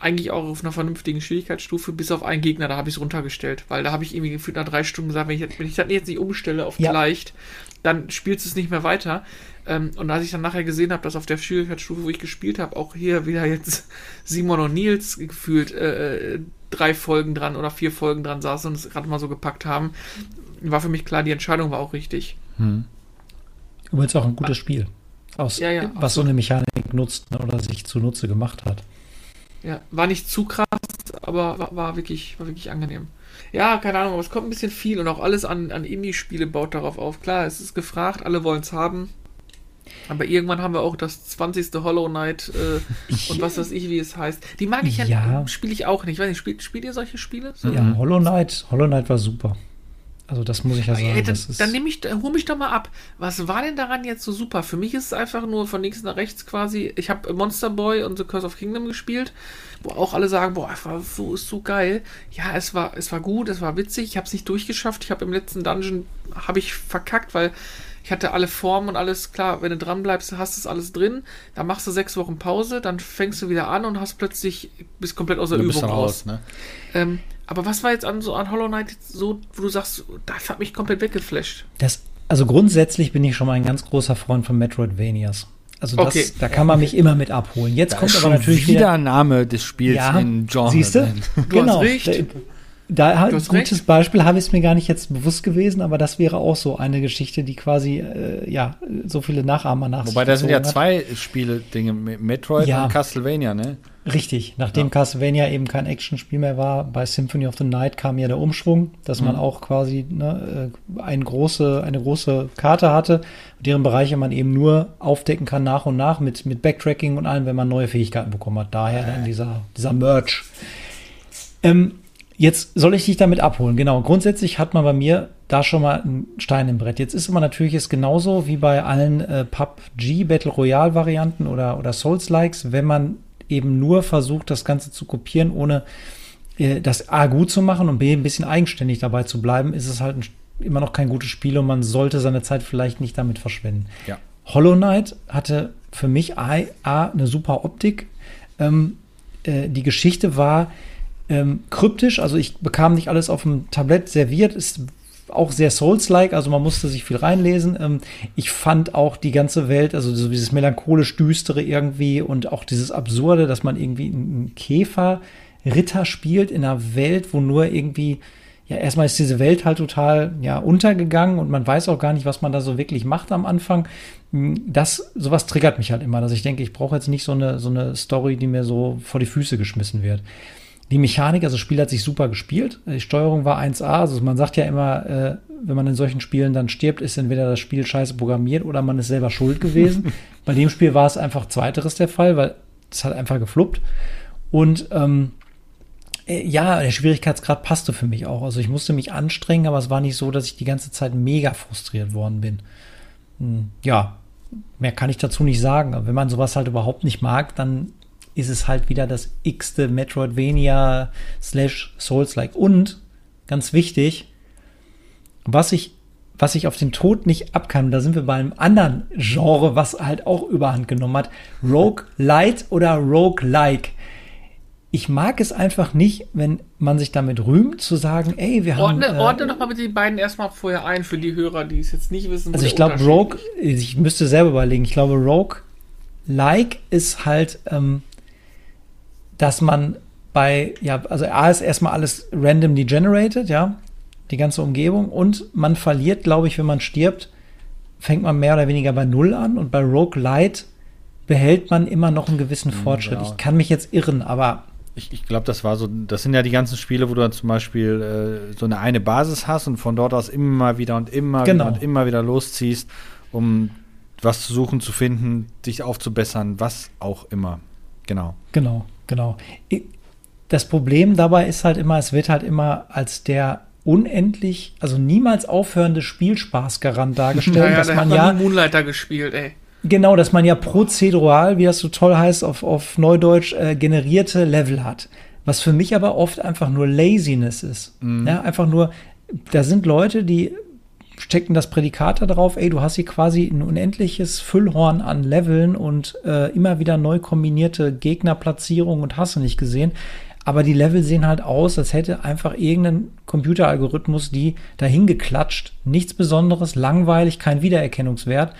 Eigentlich auch auf einer vernünftigen Schwierigkeitsstufe, bis auf einen Gegner, da habe ich es runtergestellt, weil da habe ich irgendwie gefühlt nach drei Stunden gesagt, wenn ich, jetzt- wenn ich das jetzt nicht umstelle auf Ja. leicht, dann spielst du es nicht mehr weiter. Ähm, und als ich dann nachher gesehen habe, dass auf der Schwierigkeitsstufe, wo ich gespielt habe, auch hier wieder jetzt Simon und Nils gefühlt äh, drei Folgen dran oder vier Folgen dran saßen und es gerade mal so gepackt haben, war für mich klar, die Entscheidung war auch richtig. Hm. Übrigens auch ein gutes Spiel. Aus, Ja, ja, was so eine Mechanik nutzt ne, oder sich zunutze gemacht hat. Ja, war nicht zu krass, aber war, war, wirklich, war wirklich angenehm. Ja, keine Ahnung, aber es kommt ein bisschen viel und auch alles an, an Indie-Spiele baut darauf auf. Klar, es ist gefragt, alle wollen es haben. Aber irgendwann haben wir auch das 20. Hollow Knight äh, und was weiß ich, wie es heißt. Die mag ich ja, Ja. spiele ich auch nicht. Ich weiß nicht, spielt, spielt ihr solche Spiele? So? Ja, Hollow Knight, Hollow Knight war super. Also das muss ich ja sagen. Ey, dann, dann nehme ich, hol mich doch mal ab. Was war denn daran jetzt so super? Für mich ist es einfach nur von links nach rechts quasi. Ich habe Monster Boy und The Curse of Kingdom gespielt, wo auch alle sagen, boah, es war so, ist so geil. Ja, es war, es war gut, es war witzig. Ich habe es nicht durchgeschafft. Ich habe im letzten Dungeon habe ich verkackt, weil ich hatte alle Formen und alles klar. Wenn du dran bleibst, hast du es alles drin. Dann machst du sechs Wochen Pause, dann fängst du wieder an und hast plötzlich bist komplett aus der Du bist Übung raus. raus, ne? Ähm, aber was war jetzt an so an Hollow Knight so, wo du sagst, das hat mich komplett weggeflasht? das, also grundsätzlich bin ich schon mal ein ganz großer Freund von Metroidvanias. Also das, Okay. da kann man mich immer mit abholen. Jetzt Da kommt ist aber schon natürlich wieder wieder, Name des Spiels ja, in Genre. siehst du? genau. hast recht. Da, da Du hast gutes recht. Beispiel habe ich es mir gar nicht jetzt bewusst gewesen, aber das wäre auch so eine Geschichte, die quasi äh, ja so viele Nachahmer nach Wobei, da sind ja hat. zwei Spiele-Dinge, Metroid Ja. und Castlevania, ne? Richtig, nachdem Ja. Castlevania eben kein Actionspiel mehr war, bei Symphony of the Night kam ja der Umschwung, dass man Mhm. auch quasi ne, äh, eine, große, eine große Karte hatte, deren Bereiche man eben nur aufdecken kann nach und nach mit, mit Backtracking und allem, wenn man neue Fähigkeiten bekommen hat. Daher dann dieser, dieser Merch. Ähm, jetzt soll ich dich damit abholen. Genau, grundsätzlich hat man bei mir da schon mal einen Stein im Brett. Jetzt ist immer natürlich es genauso wie bei allen äh, PUBG Battle Royale Varianten oder, oder Souls-Likes, wenn man eben nur versucht, das Ganze zu kopieren, ohne äh, das A gut zu machen und B ein bisschen eigenständig dabei zu bleiben, ist es halt ein, immer noch kein gutes Spiel und man sollte seine Zeit vielleicht nicht damit verschwenden. Ja. Hollow Knight hatte für mich A, A eine super Optik. Ähm, äh, die Geschichte war ähm, kryptisch, also ich bekam nicht alles auf dem Tablett serviert, ist auch sehr Souls-like, also man musste sich viel reinlesen. Ähm, ich fand auch die ganze Welt, also so dieses melancholisch düstere irgendwie und auch dieses Absurde, dass man irgendwie einen Käferritter spielt in einer Welt, wo nur irgendwie ja, erstmal ist diese Welt halt total ja, untergegangen und man weiß auch gar nicht, was man da so wirklich macht am Anfang. Das, sowas triggert mich halt immer, dass ich denke, ich brauche jetzt nicht so eine, so eine Story, die mir so vor die Füße geschmissen wird. Die Mechanik, also das Spiel hat sich super gespielt. Die Steuerung war 1A. Also man sagt ja immer, äh, wenn man in solchen Spielen dann stirbt, ist entweder das Spiel scheiße programmiert oder man ist selber schuld gewesen. Bei dem Spiel war es einfach zweiteres der Fall, weil es hat einfach gefluppt. Und ähm, äh, ja, der Schwierigkeitsgrad passte für mich auch. Also ich musste mich anstrengen, aber es war nicht so, dass ich die ganze Zeit mega frustriert worden bin. Hm, Ja, mehr kann ich dazu nicht sagen. Aber wenn man sowas halt überhaupt nicht mag, dann ist es halt wieder das x-te Metroidvania slash Souls-like. Und, ganz wichtig, was ich, was ich auf den Tod nicht abkann, da sind wir bei einem anderen Genre, was halt auch überhand genommen hat. Rogue Light oder Rogue Like. Ich mag es einfach nicht, wenn man sich damit rühmt, zu sagen, ey, wir haben. Ordne, äh, ordne doch mal bitte die beiden erstmal vorher ein für die Hörer, die es jetzt nicht wissen. Also ich glaube, Rogue, ich müsste selber überlegen, ich glaube, Rogue Like ist halt, ähm, dass man bei, ja, also A ist erstmal alles randomly generated, ja, die ganze Umgebung und man verliert, glaube ich, wenn man stirbt, fängt man mehr oder weniger bei Null an und bei Rogue Light behält man immer noch einen gewissen Fortschritt. ja. Ich kann mich jetzt irren, aber Ich, ich glaube, das war so, das sind ja die ganzen Spiele, wo du dann zum Beispiel äh, so eine eine Basis hast und von dort aus immer wieder und immer Genau. wieder und immer wieder losziehst, um was zu suchen, zu finden, dich aufzubessern, was auch immer. Genau. Genau, genau. Das Problem dabei ist halt immer, es wird halt immer als der unendlich, also niemals aufhörende Spielspaßgarant dargestellt, Naja, dass der man ja, Moonlighter gespielt, ey. genau, dass man ja prozedural, wie das so toll heißt, auf, auf Neudeutsch, äh, generierte Level hat. Was für mich aber oft einfach nur Laziness ist. Ja, einfach nur, da sind Leute, die stecken das Prädikat da drauf, ey, du hast hier quasi ein unendliches Füllhorn an Leveln und äh, immer wieder neu kombinierte Gegnerplatzierungen und hast du nicht gesehen. Aber die Level sehen halt aus, als hätte einfach irgendein Computeralgorithmus die dahin geklatscht. Nichts Besonderes, langweilig, kein Wiedererkennungswert.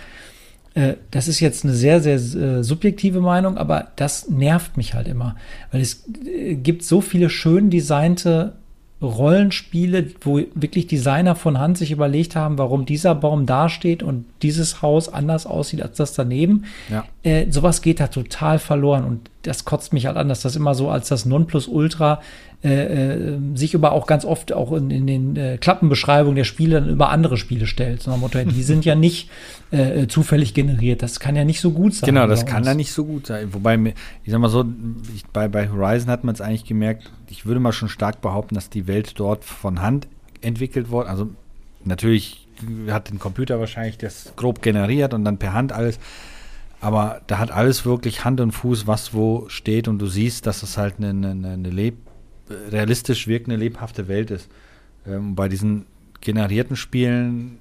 Äh, das ist jetzt eine sehr, sehr äh, subjektive Meinung, aber das nervt mich halt immer. Weil es äh, gibt so viele schön designte Rollenspiele, wo wirklich Designer von Hand sich überlegt haben, warum dieser Baum dasteht und dieses Haus anders aussieht als das daneben. Ja. Äh, sowas geht da total verloren und das kotzt mich halt an, dass das immer so als das Nonplusultra äh, äh, sich über auch ganz oft auch in, in den äh, Klappenbeschreibungen der Spiele dann über andere Spiele stellt. So nach dem Motto, die sind ja nicht äh, zufällig generiert. Das kann ja nicht so gut sein. Genau, das kann uns. ja nicht so gut sein. Wobei, ich sag mal so, ich, bei, bei Horizon hat man es eigentlich gemerkt, ich würde mal schon stark behaupten, dass die Welt dort von Hand entwickelt wurde. Also natürlich hat ein Computer wahrscheinlich das grob generiert und dann per Hand alles. Aber da hat alles wirklich Hand und Fuß, was wo steht und du siehst, dass es halt eine, eine, eine leb realistisch wirkende, lebhafte Welt ist. Ähm, bei diesen generierten Spielen,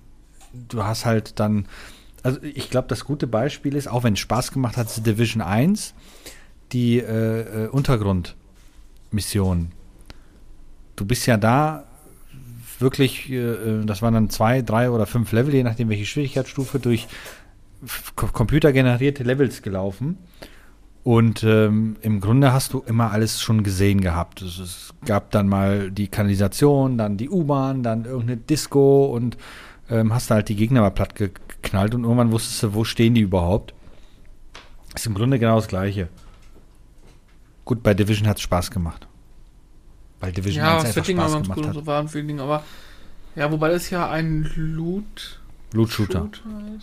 du hast halt dann, also ich glaube, das gute Beispiel ist, auch wenn es Spaß gemacht hat, ist Division 1, die äh, äh, Untergrundmission. Du bist ja da wirklich, äh, äh, das waren dann zwei, drei oder fünf Level, je nachdem welche Schwierigkeitsstufe, durch computergenerierte Levels gelaufen. Und ähm, im Grunde hast du immer alles schon gesehen gehabt. Es, es gab dann mal die Kanalisation, dann die U-Bahn, dann irgendeine Disco und ähm, hast da halt die Gegner mal platt ge- geknallt und irgendwann wusstest du, wo stehen die überhaupt. Ist im Grunde genau das Gleiche. Gut, bei Division hat es Spaß gemacht. Weil Division Ja, 1 das einfach Setting war Spaß ganz gemacht cool hat. so war und viele Dinge, aber ja, wobei das ja ein Loot Loot-Shooter.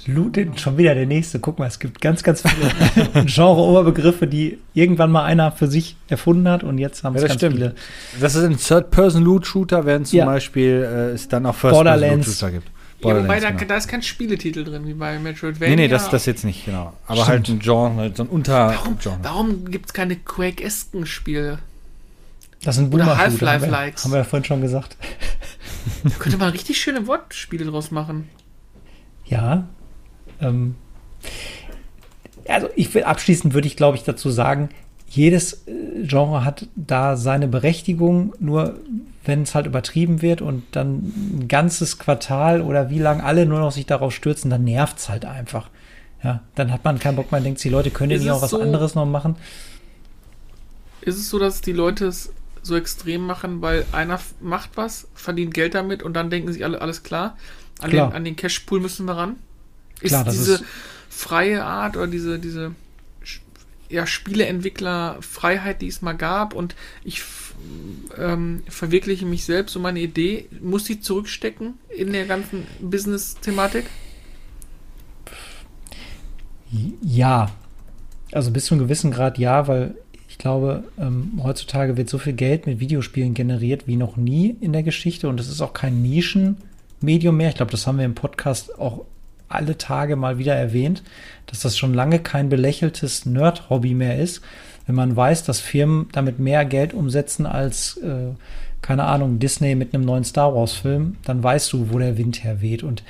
Looted, schon wieder der nächste. Guck mal, es gibt ganz, ganz viele Genre-Oberbegriffe, die irgendwann mal einer für sich erfunden hat und jetzt haben es Ja, das ganz stimmt. viele. Das ist ein Third-Person-Loot-Shooter, während zum Ja. Beispiel äh, es dann auch. First-Person-Loot-Shooter gibt. Ja, wobei da, genau. da ist kein Spieletitel drin, wie bei Metroidvania. Nee, nee, das, das jetzt nicht, genau. Aber halt ein Genre, so ein Unter-Genre. Warum, warum gibt es keine Quake-esken Spiele? Das sind Oder Boomer-Shooter, Half-Life-Likes. Haben wir ja vorhin schon gesagt. Da könnte man richtig schöne Wortspiele draus machen. Ja. Ähm, also ich will abschließend würde ich glaube ich dazu sagen, jedes äh, Genre hat da seine Berechtigung, nur wenn es halt übertrieben wird und dann ein ganzes Quartal oder wie lang alle nur noch sich darauf stürzen, dann nervt es halt einfach. Ja, dann hat man keinen Bock, man denkt, die Leute können ja auch was so- anderes noch machen. Ist es so, dass die Leute es so extrem machen, weil einer macht was, verdient Geld damit und dann denken sich alle, alles klar, an, Klar. Den, an den Cashpool müssen wir ran? Ist Klar, diese ist- freie Art oder diese, diese ja, Spieleentwickler-Freiheit, die es mal gab und ich ähm, verwirkliche mich selbst und meine Idee, muss die zurückstecken in der ganzen Business-Thematik? Ja, also bis zu einem gewissen Grad ja, weil ich glaube, ähm, heutzutage wird so viel Geld mit Videospielen generiert wie noch nie in der Geschichte und es ist auch kein Nischenmedium mehr. Ich glaube, das haben wir im Podcast auch alle Tage mal wieder erwähnt, dass das schon lange kein belächeltes Nerd-Hobby mehr ist, wenn man weiß, dass Firmen damit mehr Geld umsetzen als, äh, keine Ahnung, Disney mit einem neuen Star Wars-Film, dann weißt du, wo der Wind herweht. Und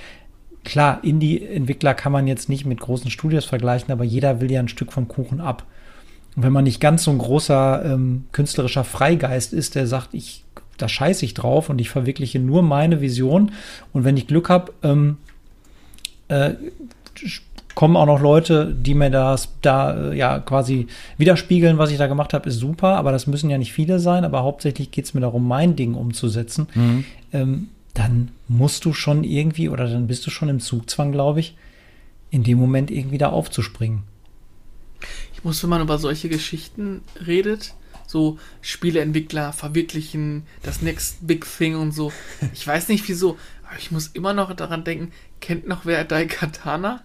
klar, Indie-Entwickler kann man jetzt nicht mit großen Studios vergleichen, aber jeder will ja ein Stück vom Kuchen ab. Und wenn man nicht ganz so ein großer ähm, künstlerischer Freigeist ist, der sagt, ich, da scheiße ich drauf und ich verwirkliche nur meine Vision und wenn ich Glück habe, ähm, äh, kommen auch noch Leute, die mir das da äh, ja quasi widerspiegeln, was ich da gemacht habe, ist super, aber das müssen ja nicht viele sein, aber hauptsächlich geht es mir darum, mein Ding umzusetzen. Ähm, dann musst du schon irgendwie oder dann bist du schon im Zugzwang, glaube ich, in dem Moment irgendwie da aufzuspringen. Ich muss, wenn man über solche Geschichten redet, so Spieleentwickler verwirklichen, das Next Big Thing und so. Ich weiß nicht wieso, aber ich muss immer noch daran denken, kennt noch wer Daikatana?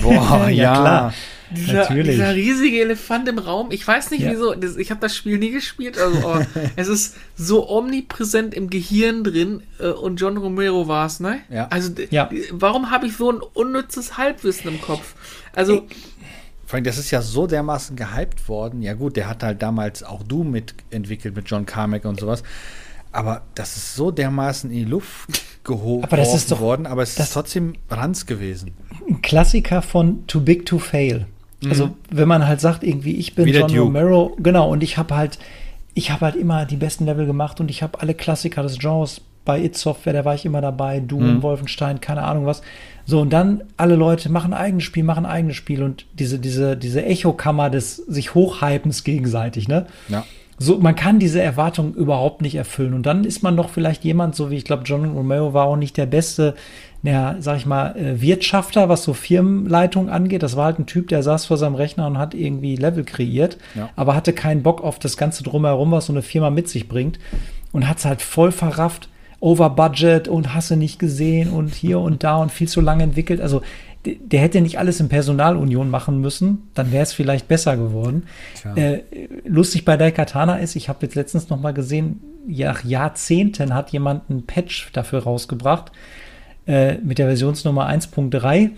Boah, Ja, ja. klar. Dieser, Natürlich. dieser riesige Elefant im Raum. Ich weiß nicht Ja. wieso. Das, ich habe das Spiel nie gespielt. Also, aber es ist so omnipräsent im Gehirn drin. Äh, und John Romero war es, ne? Ja. Also, Ja. warum habe ich so ein unnützes Halbwissen im Kopf? Also, Vor allem, das ist ja so dermaßen gehypt worden. Ja gut, der hat halt damals auch Doom mitentwickelt mit John Carmack und sowas. Aber das ist so dermaßen in die Luft gehoben Aber das ist doch- worden, aber es ist trotzdem Ranz gewesen. Ein Klassiker von Too Big to Fail. Also, wenn man halt sagt, irgendwie, ich bin Wie der John. Romero, genau, und ich habe halt, ich habe halt immer die besten Level gemacht und ich habe alle Klassiker des Genres bei It Software, da war ich immer dabei, Doom, Wolfenstein, keine Ahnung was. So, und dann alle Leute machen eigenes Spiel, machen eigenes Spiel und diese, diese, diese Echokammer des sich Hochhypens gegenseitig, ne? Ja. so, man kann diese Erwartungen überhaupt nicht erfüllen. Und dann ist man doch vielleicht jemand, so wie ich glaube, John Romero war auch nicht der beste, ja, sag ich mal, äh, Wirtschafter, was so Firmenleitung angeht. Das war halt ein Typ, der saß vor seinem Rechner und hat irgendwie Level kreiert, ja. aber hatte keinen Bock auf das Ganze drumherum, was so eine Firma mit sich bringt. Und hat es halt voll verrafft, over budget und hasse nicht gesehen und hier und da und viel zu lange entwickelt. Also der hätte nicht alles in Personalunion machen müssen, dann wäre es vielleicht besser geworden. Äh, lustig bei Daikatana ist, ich habe jetzt letztens noch mal gesehen, nach Jahrzehnten hat jemand einen Patch dafür rausgebracht äh, mit der Versionsnummer 1.3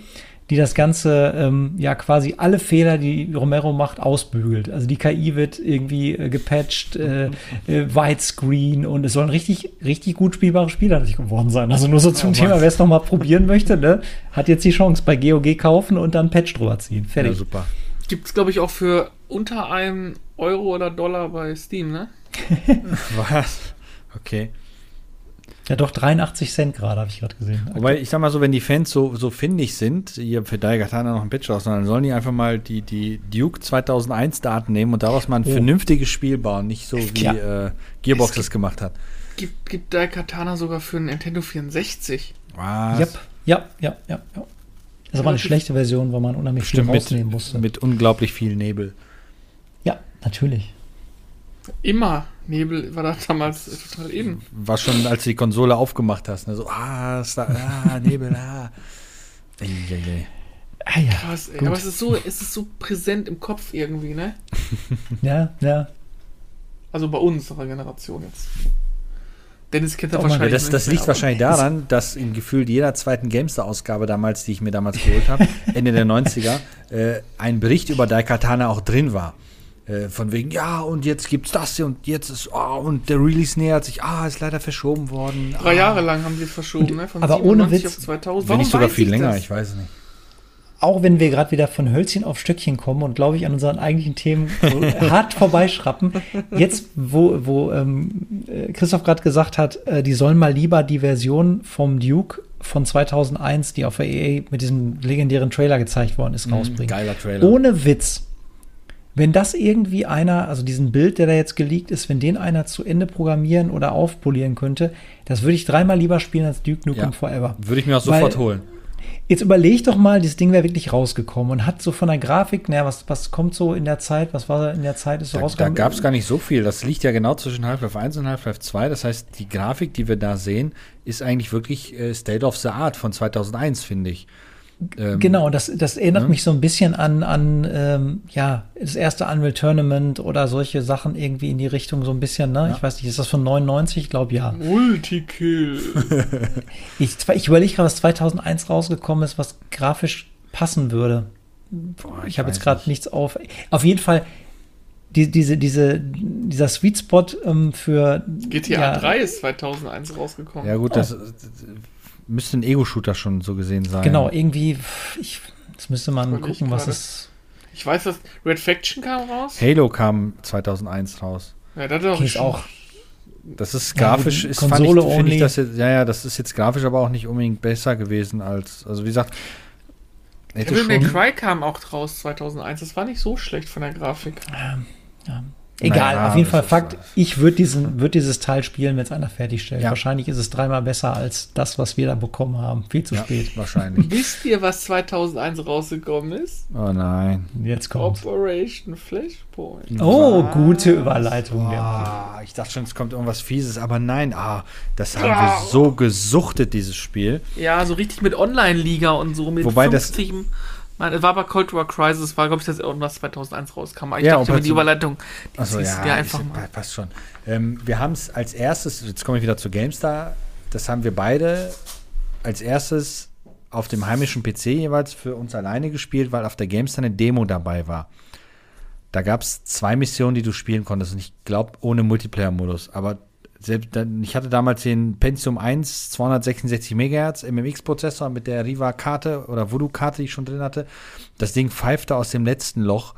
die das Ganze ähm, ja quasi alle Fehler, die Romero macht, ausbügelt. Also die KI wird irgendwie äh, gepatcht, äh, äh, Widescreen und es sollen richtig, richtig gut spielbare Spieler geworden sein. Also nur so zum oh, Thema, wer es nochmal probieren möchte, ne, hat jetzt die Chance bei GOG kaufen und dann Patch drüber ziehen. Fertig. Ja, super. Gibt es, glaube ich, auch für unter einem Euro oder Dollar bei Steam, ne? Was? Okay. Ja, doch, 83 Cent gerade, habe ich gerade gesehen. Wobei, ich sag mal so, wenn die Fans so, so findig sind, hier für Daigatana noch ein Pitch aus, dann sollen die einfach mal die, die Duke 2001 Daten nehmen und daraus mal ein oh. vernünftiges Spiel bauen, nicht so wie äh, Gearbox es gemacht hat. Gibt, gibt Daikatana sogar für einen Nintendo 64. Was? Yep. Ja, ja, ja, ja. Das ist aber eine schlechte Version, weil man unheimlich Stimmt, viel rausnehmen mit, musste. Mit unglaublich viel Nebel. Ja, natürlich. Immer. Nebel war da damals total eben. War schon, als du die Konsole aufgemacht hast. Ne? So, ah, ist da, ah Nebel, ah. Ey, ey, ey. Ah, ja. Krass, ey. Aber es ist, so, es ist so präsent im Kopf irgendwie, ne? ja, ja. Also bei unserer Generation jetzt. Dennis kennt das oh, wahrscheinlich. Das, das liegt wahrscheinlich daran, dass in gefühlt jeder zweiten Gamester-Ausgabe damals, die ich mir damals geholt habe, Ende der 90er, äh, ein Bericht über Daikatana auch drin war. Äh, von wegen, ja, und jetzt gibt's das hier und jetzt ist, oh, und der Release nähert sich, ah, ist leider verschoben worden. Drei ah. Jahre lang haben sie es verschoben, ne? Von aber ohne Witz. auf 2000. Wenn nicht sogar viel länger, das? ich weiß es nicht. Auch wenn wir gerade wieder von Hölzchen auf Stöckchen kommen und glaube ich an unseren eigentlichen Themen hart vorbeischrappen, jetzt, wo, wo ähm, äh, Christoph gerade gesagt hat, äh, die sollen mal lieber die Version vom Duke von 2001, die auf der EA mit diesem legendären Trailer gezeigt worden ist, mhm, rausbringen. Geiler Trailer. Ohne Witz wenn das irgendwie einer, also diesen Bild, der da jetzt geleakt ist, wenn den einer zu Ende programmieren oder aufpolieren könnte, das würde ich dreimal lieber spielen als Duke Nukem ja, Forever. Würde ich mir auch sofort Weil, holen. Jetzt überleg doch mal, dieses Ding wäre wirklich rausgekommen und hat so von der Grafik, naja, was, was kommt so in der Zeit, was war in der Zeit, ist so da, rausgekommen? Da gab es gar nicht so viel. Das liegt ja genau zwischen Half-Life 1 und Half-Life 2. Das heißt, die Grafik, die wir da sehen, ist eigentlich wirklich äh, State of the Art von 2001, finde ich. Ähm, genau, das, das erinnert ne? mich so ein bisschen an, an ähm, ja, das erste Unreal Tournament oder solche Sachen irgendwie in die Richtung so ein bisschen, ne? Ja. Ich weiß nicht, ist das von 99? Ich glaube ja. Multikill. ich ich überlege gerade, was 2001 rausgekommen ist, was grafisch passen würde. Boah, ich, ich habe jetzt gerade nicht. nichts auf. Auf jeden Fall, die, diese, diese, dieser Sweet Spot ähm, für. GTA ja, 3 ist 2001 rausgekommen. Ja, gut, oh. das müsste ein Ego-Shooter schon so gesehen sein. Genau, irgendwie, ich, jetzt müsste man gucken, was es. Ich weiß, dass Red Faction kam raus. Halo kam 2001 raus. Ja, das ist auch. Das ist grafisch, ja, ist Konsole fand ich, only. Ich das jetzt, ja, ja, das ist jetzt grafisch aber auch nicht unbedingt besser gewesen als, also wie gesagt, Devil May Cry kam auch raus 2001. Das war nicht so schlecht von der Grafik. Ähm, ja. Egal, naja, auf jeden Fall Fakt, ich würde diesen, würd dieses Teil spielen, wenn es einer fertigstellt. Ja. Wahrscheinlich ist es dreimal besser als das, was wir da bekommen haben. Viel zu ja, spät. Wahrscheinlich. Wisst ihr, was 2001 rausgekommen ist? Oh nein. Jetzt kommt. Operation Flashpoint. Oh, was? gute Überleitung. Oh, ich dachte schon, es kommt irgendwas Fieses, aber nein. Ah, das haben ja. wir so gesuchtet, dieses Spiel. Ja, so richtig mit Online-Liga und so. Mit Wobei 50 das Nein, es war bei Cold War Crisis, war, glaube ich, das irgendwas 2001 rauskam. Ich ja, dachte, die Überleitung, die Achso, ja, ja einfach mal. Passt schon. Ähm, wir haben es als erstes, jetzt komme ich wieder zu GameStar, das haben wir beide als erstes auf dem heimischen PC jeweils für uns alleine gespielt, weil auf der GameStar eine Demo dabei war. Da gab es zwei Missionen, die du spielen konntest. Und ich glaube, ohne Multiplayer-Modus. Aber selbst, ich hatte damals den Pentium 1 266 MHz MMX-Prozessor mit der Riva-Karte oder Voodoo-Karte, die ich schon drin hatte. Das Ding pfeifte aus dem letzten Loch.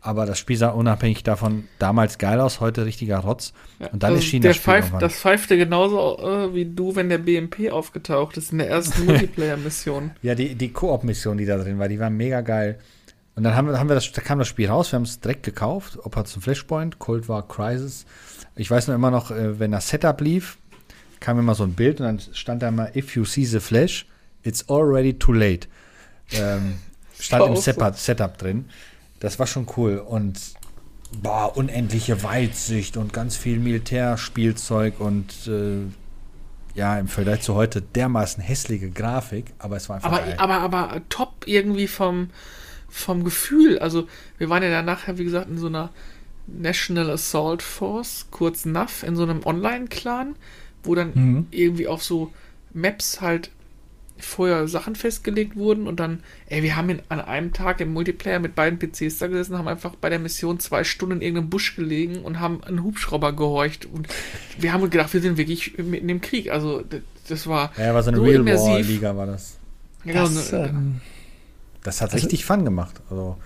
Aber das Spiel sah unabhängig davon damals geil aus, heute richtiger Rotz. Ja, und dann also erschien das Spiel pfeift, Das pfeifte genauso äh, wie du, wenn der BMP aufgetaucht ist in der ersten Multiplayer-Mission. Ja, die, die Koop-Mission, die da drin war, die war mega geil. Und dann haben wir, haben wir das, da kam das Spiel raus, wir haben es direkt gekauft. Ob zum Flashpoint, Cold War Crisis. Ich weiß noch immer noch, äh, wenn das Setup lief, kam immer so ein Bild und dann stand da mal, if you see the flash, it's already too late. Ähm, stand im Setup, Setup drin. Das war schon cool. Und boah, unendliche Weitsicht und ganz viel Militärspielzeug und äh, ja, im Vergleich zu heute dermaßen hässliche Grafik, aber es war einfach. Aber, geil. aber, aber top irgendwie vom, vom Gefühl. Also, wir waren ja dann nachher, wie gesagt, in so einer National Assault Force, kurz NAF, in so einem Online-Clan, wo dann mhm. irgendwie auf so Maps halt vorher Sachen festgelegt wurden und dann, ey, wir haben in, an einem Tag im Multiplayer mit beiden PCs da gesessen, haben einfach bei der Mission zwei Stunden in irgendeinem Busch gelegen und haben einen Hubschrauber gehorcht und wir haben gedacht, wir sind wirklich mitten im Krieg. Also das, das war ja, war so eine so Real War Liga war das. Ja, das, ne, ähm, das hat also, richtig Fun gemacht. Also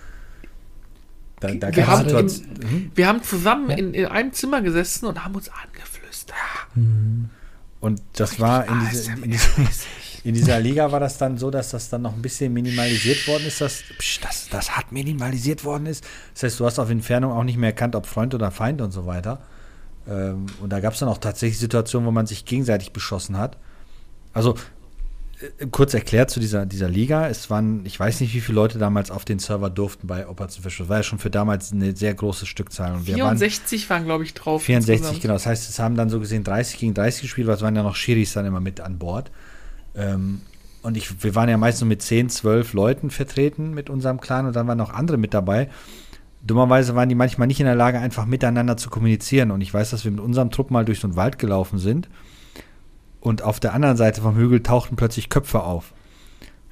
da, da wir, haben in, hm? wir haben zusammen ja. in, in, einem Zimmer gesessen und haben uns angeflüstert. Mhm. Und das war in, diese, in, diese, in, dieser Liga war das dann so, dass das dann noch ein bisschen minimalisiert worden ist, dass psch, das, das hat minimalisiert worden ist. Das heißt, du hast auf Entfernung auch nicht mehr erkannt, ob Freund oder Feind und so weiter. Ähm, und da gab es dann auch tatsächlich Situationen, wo man sich gegenseitig beschossen hat. Also kurz erklärt zu dieser, dieser Liga. Es waren, ich weiß nicht, wie viele Leute damals auf den Server durften bei Operation Fish. Das war ja schon für damals eine sehr große Stückzahl. Und 64 waren, waren glaube ich, drauf. 64, insgesamt. genau. Das heißt, es haben dann so gesehen 30 gegen 30 gespielt, weil es waren ja noch Schiris dann immer mit an Bord. Ähm, und ich, wir waren ja meist nur mit 10, 12 Leuten vertreten mit unserem Clan und dann waren noch andere mit dabei. Dummerweise waren die manchmal nicht in der Lage, einfach miteinander zu kommunizieren. Und ich weiß, dass wir mit unserem Trupp mal durch so einen Wald gelaufen sind und auf der anderen Seite vom Hügel tauchten plötzlich Köpfe auf.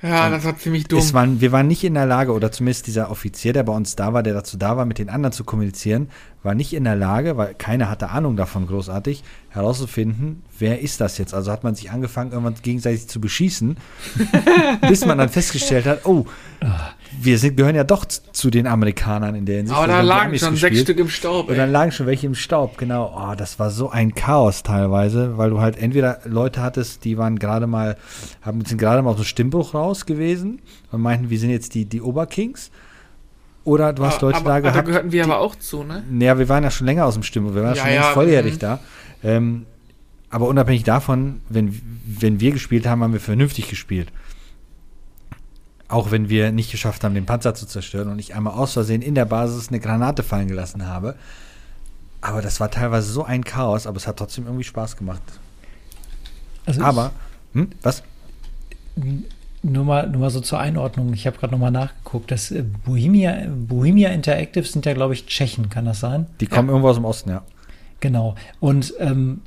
Ja, und das war ziemlich dumm. Waren, wir waren nicht in der Lage, oder zumindest dieser Offizier, der bei uns da war, der dazu da war, mit den anderen zu kommunizieren, war nicht in der Lage, weil keiner hatte Ahnung davon großartig, herauszufinden, wer ist das jetzt. Also hat man sich angefangen, irgendwann gegenseitig zu beschießen, bis man dann festgestellt hat, oh, wir sind, gehören ja doch zu den Amerikanern in der Hinsicht. Aber da lagen schon gespielt. sechs Stück im Staub. Und dann lagen schon welche im Staub, genau. Oh, das war so ein Chaos teilweise, weil du halt entweder Leute hattest, die waren gerade mal, haben sind gerade mal aus dem Stimmbruch raus gewesen und meinten, wir sind jetzt die, die Oberkings. Oder du hast aber, Leute aber, da gehabt. Da gehörten wir die, aber auch zu, ne? Naja, wir waren ja schon länger aus dem Stimmbruch, wir waren ja, schon ja, volljährig mhm. da. Ähm, aber unabhängig davon, wenn, wenn wir gespielt haben, haben wir vernünftig gespielt. Auch wenn wir nicht geschafft haben, den Panzer zu zerstören und ich einmal aus Versehen in der Basis eine Granate fallen gelassen habe. Aber das war teilweise so ein Chaos, aber es hat trotzdem irgendwie Spaß gemacht. Also aber, hm, was? Nur mal, nur mal so zur Einordnung. Ich habe gerade noch mal nachgeguckt. Das äh, Bohemia, Bohemia Interactive sind ja, glaube ich, Tschechen. Kann das sein? Die kommen ja. irgendwo aus dem Osten, ja. Genau. Und ähm,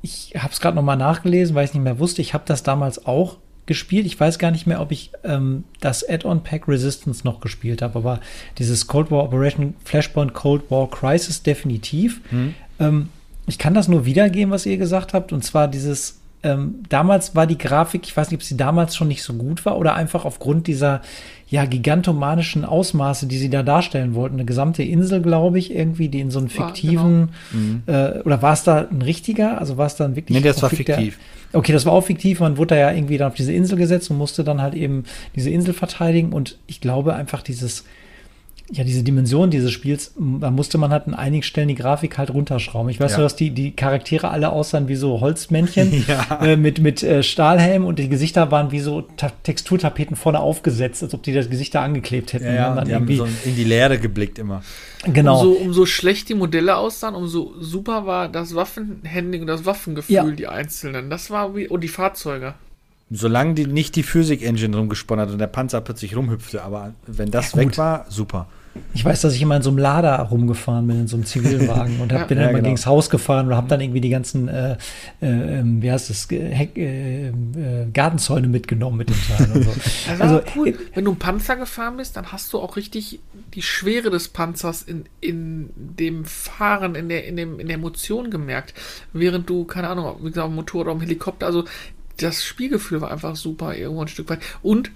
ich habe es gerade noch mal nachgelesen, weil ich nicht mehr wusste. Ich habe das damals auch gespielt. Ich weiß gar nicht mehr, ob ich ähm, das Add-on Pack Resistance noch gespielt habe, aber dieses Cold War Operation Flashpoint Cold War Crisis definitiv. Mhm. Ähm, ich kann das nur wiedergeben, was ihr gesagt habt, und zwar dieses ähm, damals war die Grafik, ich weiß nicht, ob sie damals schon nicht so gut war oder einfach aufgrund dieser ja gigantomanischen Ausmaße, die sie da darstellen wollten. Eine gesamte Insel, glaube ich, irgendwie, die in so einen fiktiven genau. äh, oder war es da ein richtiger? Also war es dann wirklich? Nee, das war fiktiv. Der, okay, das war auch fiktiv. Man wurde da ja irgendwie dann auf diese Insel gesetzt und musste dann halt eben diese Insel verteidigen. Und ich glaube einfach dieses ja, diese Dimension dieses Spiels, da musste man halt an einigen Stellen die Grafik halt runterschrauben. Ich weiß ja. nur, dass die, die Charaktere alle aussahen wie so Holzmännchen ja. äh, mit, mit äh, Stahlhelm und die Gesichter waren wie so Ta Texturtapeten vorne aufgesetzt, als ob die das Gesicht da angeklebt hätten. Ja, ja dann die haben so in die Leere geblickt immer. Genau. Umso, umso schlecht die Modelle aussahen, umso super war das Waffenhandling und das Waffengefühl, ja. die einzelnen. Das war wie, und die Fahrzeuge. Solange die nicht die Physik-Engine rumgesponnen hat und der Panzer plötzlich rumhüpfte, aber wenn das ja, weg war, super. Ich weiß, dass ich immer in so einem Lader rumgefahren bin, in so einem Zivilwagen und hab, ja, bin dann ja, immer genau. gegens Haus gefahren und habe dann irgendwie die ganzen, äh, äh, wie heißt das, Heck, äh, äh, Gartenzäune mitgenommen mit dem Teil und so. Also, also cool. Wenn du einen Panzer gefahren bist, dann hast du auch richtig die Schwere des Panzers in, in dem Fahren, in der, in, dem, in der Emotion gemerkt. Während du, keine Ahnung, wie gesagt, am Motorrad oder am Helikopter, also das Spielgefühl war einfach super, irgendwo ein Stück weit. Und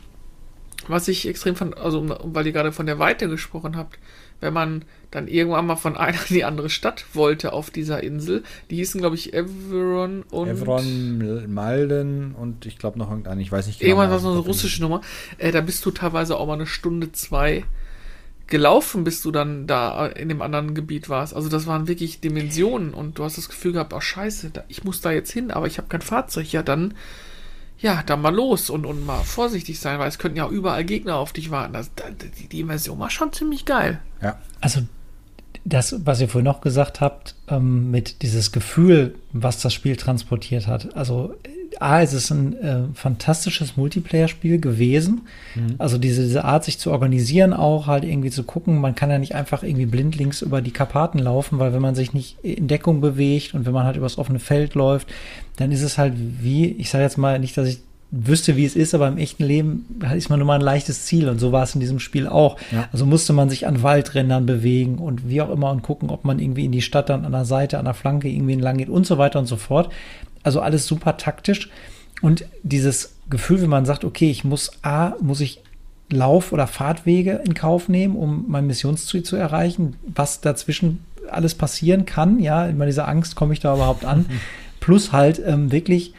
was ich extrem fand, also weil ihr gerade von der Weite gesprochen habt, wenn man dann irgendwann mal von einer in die andere Stadt wollte auf dieser Insel, die hießen, glaube ich, Everon und. Evron, Malden und ich glaube noch irgendeine, ich weiß nicht genau. Irgendwann war so eine russische Nummer. Äh, da bist du teilweise auch mal eine Stunde, zwei gelaufen, bis du dann da in dem anderen Gebiet warst. Also das waren wirklich Dimensionen und du hast das Gefühl gehabt, oh scheiße, ich muss da jetzt hin, aber ich habe kein Fahrzeug. Ja, dann, ja, dann mal los und, und mal vorsichtig sein, weil es könnten ja überall Gegner auf dich warten. Das, die, die Immersion war schon ziemlich geil. Ja. Also das, was ihr vorhin noch gesagt habt, ähm, mit dieses Gefühl, was das Spiel transportiert hat. Also A, es ist ein äh, fantastisches Multiplayer-Spiel gewesen. Mhm. Also diese, diese Art, sich zu organisieren, auch halt irgendwie zu gucken. Man kann ja nicht einfach irgendwie blindlings über die Karpaten laufen, weil wenn man sich nicht in Deckung bewegt und wenn man halt übers offene Feld läuft, dann ist es halt wie, ich sage jetzt mal nicht, dass ich wüsste, wie es ist, aber im echten Leben ist man nur mal ein leichtes Ziel und so war es in diesem Spiel auch. Ja. Also musste man sich an Waldrändern bewegen und wie auch immer und gucken, ob man irgendwie in die Stadt dann an der Seite, an der Flanke irgendwie entlang geht und so weiter und so fort. Also alles super taktisch. Und dieses Gefühl, wenn man sagt, okay, ich muss A, muss ich Lauf- oder Fahrtwege in Kauf nehmen, um mein Missionsziel zu erreichen, was dazwischen alles passieren kann, ja, immer diese Angst, komme ich da überhaupt an, plus halt ähm, wirklich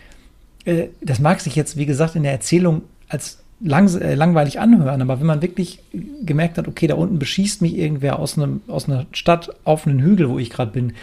äh, das mag sich jetzt, wie gesagt, in der Erzählung als lang, äh, langweilig anhören, aber wenn man wirklich gemerkt hat, okay, da unten beschießt mich irgendwer aus, einem, aus einer Stadt auf einen Hügel, wo ich gerade bin,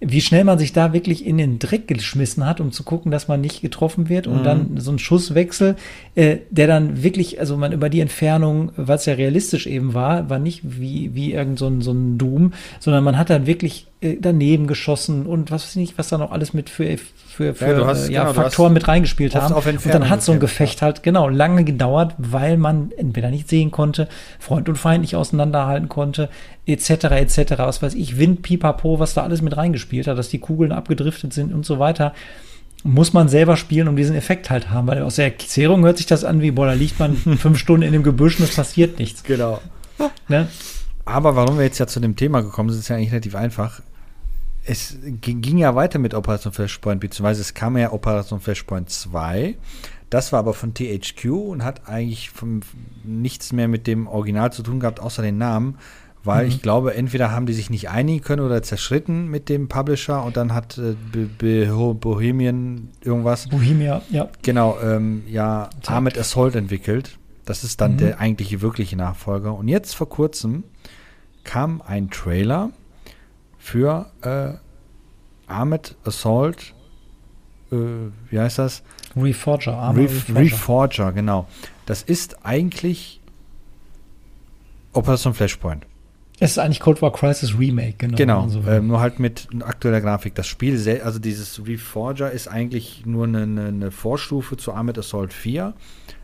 wie schnell man sich da wirklich in den Dreck geschmissen hat, um zu gucken, dass man nicht getroffen wird und mhm. dann so ein Schusswechsel, äh, der dann wirklich, also man über die Entfernung, was ja realistisch eben war, war nicht wie, wie irgend so ein, so ein Doom, sondern man hat dann wirklich daneben geschossen und was weiß ich nicht, was da noch alles mit für, für, für ja, hast, äh, ja, genau, Faktoren mit reingespielt haben. Und dann hat so ein Gefecht halt genau lange gedauert, weil man entweder nicht sehen konnte, Freund und Feind nicht auseinanderhalten konnte, etc. etc. Was weiß ich, Wind, Pipapo, was da alles mit reingespielt hat, dass die Kugeln abgedriftet sind und so weiter. Muss man selber spielen, um diesen Effekt halt haben, weil aus der Erklärung hört sich das an wie, boah, da liegt man fünf Stunden in dem Gebüsch und es passiert nichts. Genau. Ne? Aber warum wir jetzt ja zu dem Thema gekommen sind, ist ja eigentlich relativ einfach es ging ja weiter mit Operation Flashpoint, beziehungsweise es kam ja Operation Flashpoint 2. Das war aber von THQ und hat eigentlich vom, nichts mehr mit dem Original zu tun gehabt, außer den Namen. Weil mhm. ich glaube, entweder haben die sich nicht einigen können oder zerschritten mit dem Publisher und dann hat äh, Bohemian irgendwas. Bohemia, ja. Genau, ähm, ja, Armored Assault entwickelt. Das ist dann mhm. der eigentliche, wirkliche Nachfolger. Und jetzt vor kurzem kam ein Trailer für äh, Armored Assault, äh, wie heißt das? Reforger, Armored Ref Reforger. Reforger, genau. Das ist eigentlich Operation Flashpoint. Es ist eigentlich Cold War Crisis Remake, genau. Genau, so äh, nur halt mit aktueller Grafik. Das Spiel, also dieses Reforger ist eigentlich nur eine, eine Vorstufe zu Armored Assault 4.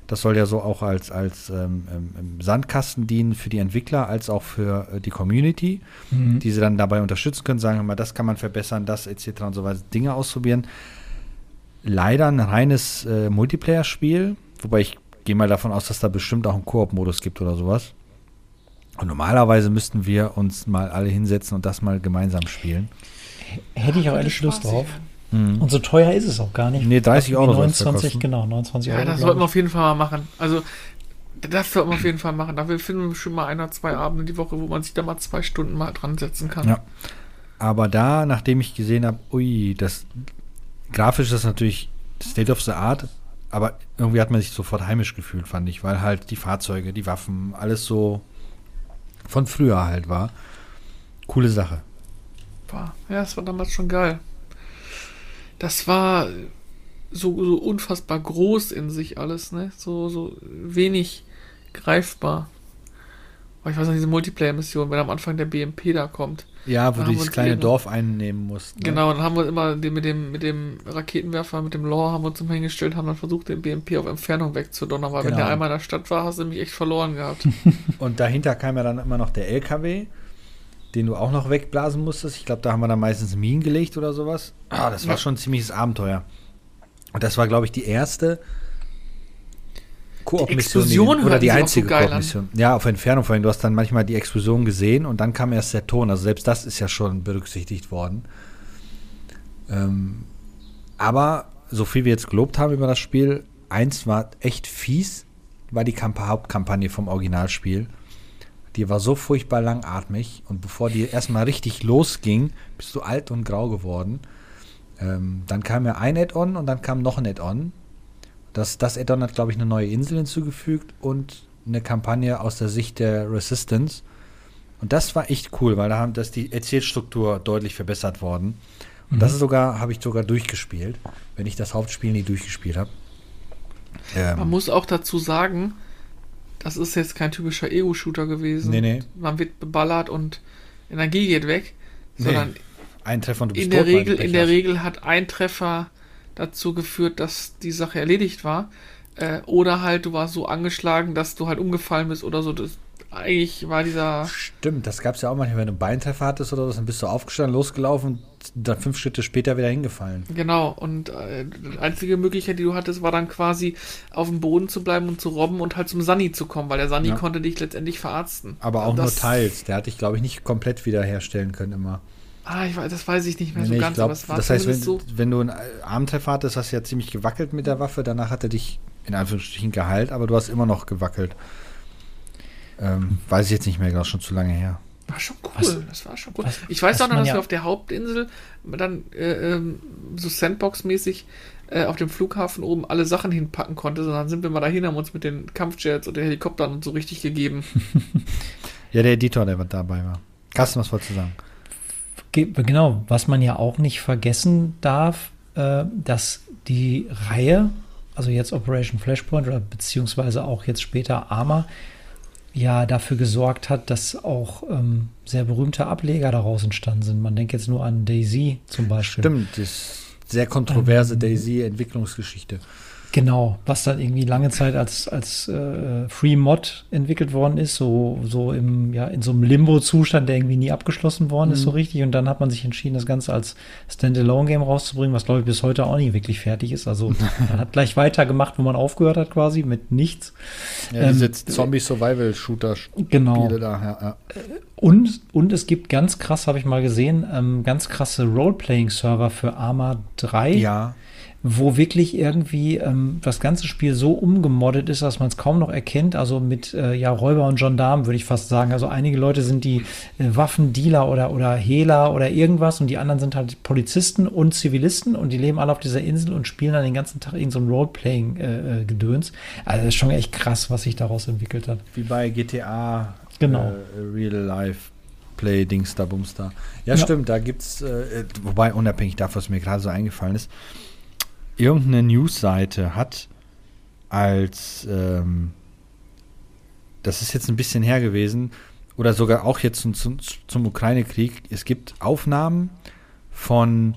Das soll ja so auch als, als ähm, ähm, Sandkasten dienen für die Entwickler als auch für äh, die Community, mhm. die sie dann dabei unterstützen können, sagen wir mal, das kann man verbessern, das etc. und so weiter, Dinge ausprobieren. Leider ein reines äh, Multiplayer-Spiel, wobei ich gehe mal davon aus, dass da bestimmt auch einen Koop-Modus gibt oder sowas. Und normalerweise müssten wir uns mal alle hinsetzen und das mal gemeinsam spielen. Hätte ich auch ehrlich Lust drauf. Ja. Mhm. Und so teuer ist es auch gar nicht. Nee, 30 Euro. 29, genau, 29 Euro. Ja, das sollten wir auf jeden Fall mal machen. Also, das sollten wir auf jeden Fall machen. Da finden wir schon mal ein oder zwei Abende die Woche, wo man sich da mal zwei Stunden mal dran setzen kann. Ja. Aber da, nachdem ich gesehen habe, ui, das grafisch ist natürlich State of the Art, aber irgendwie hat man sich sofort heimisch gefühlt, fand ich, weil halt die Fahrzeuge, die Waffen, alles so von früher halt war. Coole Sache. War. Ja, es war damals schon geil das war so, so unfassbar groß in sich alles, ne? So, so wenig greifbar. Aber ich weiß noch, diese Multiplayer-Mission, wenn am Anfang der BMP da kommt. Ja, wo du dieses kleine Dorf einnehmen musst. Ne? Genau, dann haben wir immer mit dem, mit dem Raketenwerfer, mit dem Lore haben wir uns hingestellt, haben dann versucht, den BMP auf Entfernung wegzudonnern, weil genau. wenn der einmal in der Stadt war, hast du mich echt verloren gehabt. Und dahinter kam ja dann immer noch der LKW den du auch noch wegblasen musstest. Ich glaube, da haben wir dann meistens Minen gelegt oder sowas. Ah, das war ja. schon ein ziemliches Abenteuer. Und das war, glaube ich, die erste Koop-Mission. Oder die einzige so Koop-Mission. Ja, auf Entfernung vorhin. Du hast dann manchmal die Explosion gesehen und dann kam erst der Ton. Also selbst das ist ja schon berücksichtigt worden. Ähm, aber so viel wir jetzt gelobt haben über das Spiel, eins war echt fies, war die Kamp Hauptkampagne vom Originalspiel. Die war so furchtbar langatmig und bevor die erstmal richtig losging, bist du alt und grau geworden. Ähm, dann kam ja ein Add-on und dann kam noch ein Add-on. Das, das Add-on hat, glaube ich, eine neue Insel hinzugefügt und eine Kampagne aus der Sicht der Resistance. Und das war echt cool, weil da haben das die Erzählstruktur deutlich verbessert worden. Und mhm. das ist sogar, habe ich sogar durchgespielt, wenn ich das Hauptspiel nie durchgespielt habe. Ähm, Man muss auch dazu sagen, das ist jetzt kein typischer Ego-Shooter gewesen. Nee, nee. Man wird beballert und Energie geht weg, sondern nee. ein Treffer und du bist in der tot, Regel in der Regel hat ein Treffer dazu geführt, dass die Sache erledigt war. Äh, oder halt, du warst so angeschlagen, dass du halt umgefallen bist oder so. Das, eigentlich war dieser. Stimmt, das gab es ja auch manchmal, wenn du einen Beintreffer hattest oder so, dann bist du aufgestanden, losgelaufen und dann fünf Schritte später wieder hingefallen. Genau, und äh, die einzige Möglichkeit, die du hattest, war dann quasi auf dem Boden zu bleiben und zu robben und halt zum Sunny zu kommen, weil der Sunny ja. konnte dich letztendlich verarzten. Aber auch das, nur teils. Der hatte ich, glaube ich, nicht komplett wiederherstellen können immer. Ah, ich weiß, das weiß ich nicht mehr nee, so ganz, glaub, aber es war Das heißt, wenn, so wenn du einen Armtreffer hattest, hast du ja ziemlich gewackelt mit der Waffe, danach hat er dich in Anführungsstrichen geheilt, aber du hast immer noch gewackelt. Ähm, weiß ich jetzt nicht mehr, genau, schon zu lange her. War schon cool, was, das war schon cool. Was, ich weiß auch noch, dass ja wir auf der Hauptinsel dann äh, ähm, so Sandbox-mäßig äh, auf dem Flughafen oben alle Sachen hinpacken konnte, sondern sind wir mal dahin, haben uns mit den Kampfjets und den Helikoptern und so richtig gegeben. ja, der Editor, der dabei war. Carsten, was wolltest du sagen? Genau, was man ja auch nicht vergessen darf, äh, dass die Reihe, also jetzt Operation Flashpoint oder beziehungsweise auch jetzt später Armor, ja dafür gesorgt hat, dass auch ähm, sehr berühmte Ableger daraus entstanden sind. Man denkt jetzt nur an Daisy zum Beispiel. Stimmt, das sehr kontroverse ähm, Daisy-Entwicklungsgeschichte. Genau, was dann irgendwie lange Zeit als, als äh, Free Mod entwickelt worden ist, so, so im, ja, in so einem Limbo-Zustand, der irgendwie nie abgeschlossen worden mhm. ist, so mhm. richtig. Und dann hat man sich entschieden, das Ganze als Standalone-Game rauszubringen, was glaube ich bis heute auch nicht wirklich fertig ist. Also man hat gleich weitergemacht, wo man aufgehört hat, quasi, mit nichts. Ja, diese ähm, Zombie-Survival-Shooter-Spiele genau. da, ja, ja. Und, und es gibt ganz krass, habe ich mal gesehen, ähm, ganz krasse Roleplaying-Server für Arma 3. Ja wo wirklich irgendwie ähm, das ganze Spiel so umgemoddet ist, dass man es kaum noch erkennt. Also mit äh, ja, Räuber und Gendarmen würde ich fast sagen. Also einige Leute sind die äh, Waffendealer oder, oder Hehler oder irgendwas und die anderen sind halt Polizisten und Zivilisten und die leben alle auf dieser Insel und spielen dann den ganzen Tag irgendein so Roleplaying-Gedöns. Äh, äh also das ist schon echt krass, was sich daraus entwickelt hat. Wie bei GTA genau. Äh, Real Life. Play Dings da Bumster. Ja, ja, stimmt, da gibt's, äh, wobei unabhängig davon, was mir gerade so eingefallen ist, irgendeine Newsseite hat als, ähm, das ist jetzt ein bisschen her gewesen, oder sogar auch jetzt zum, zum, zum Ukraine-Krieg, es gibt Aufnahmen von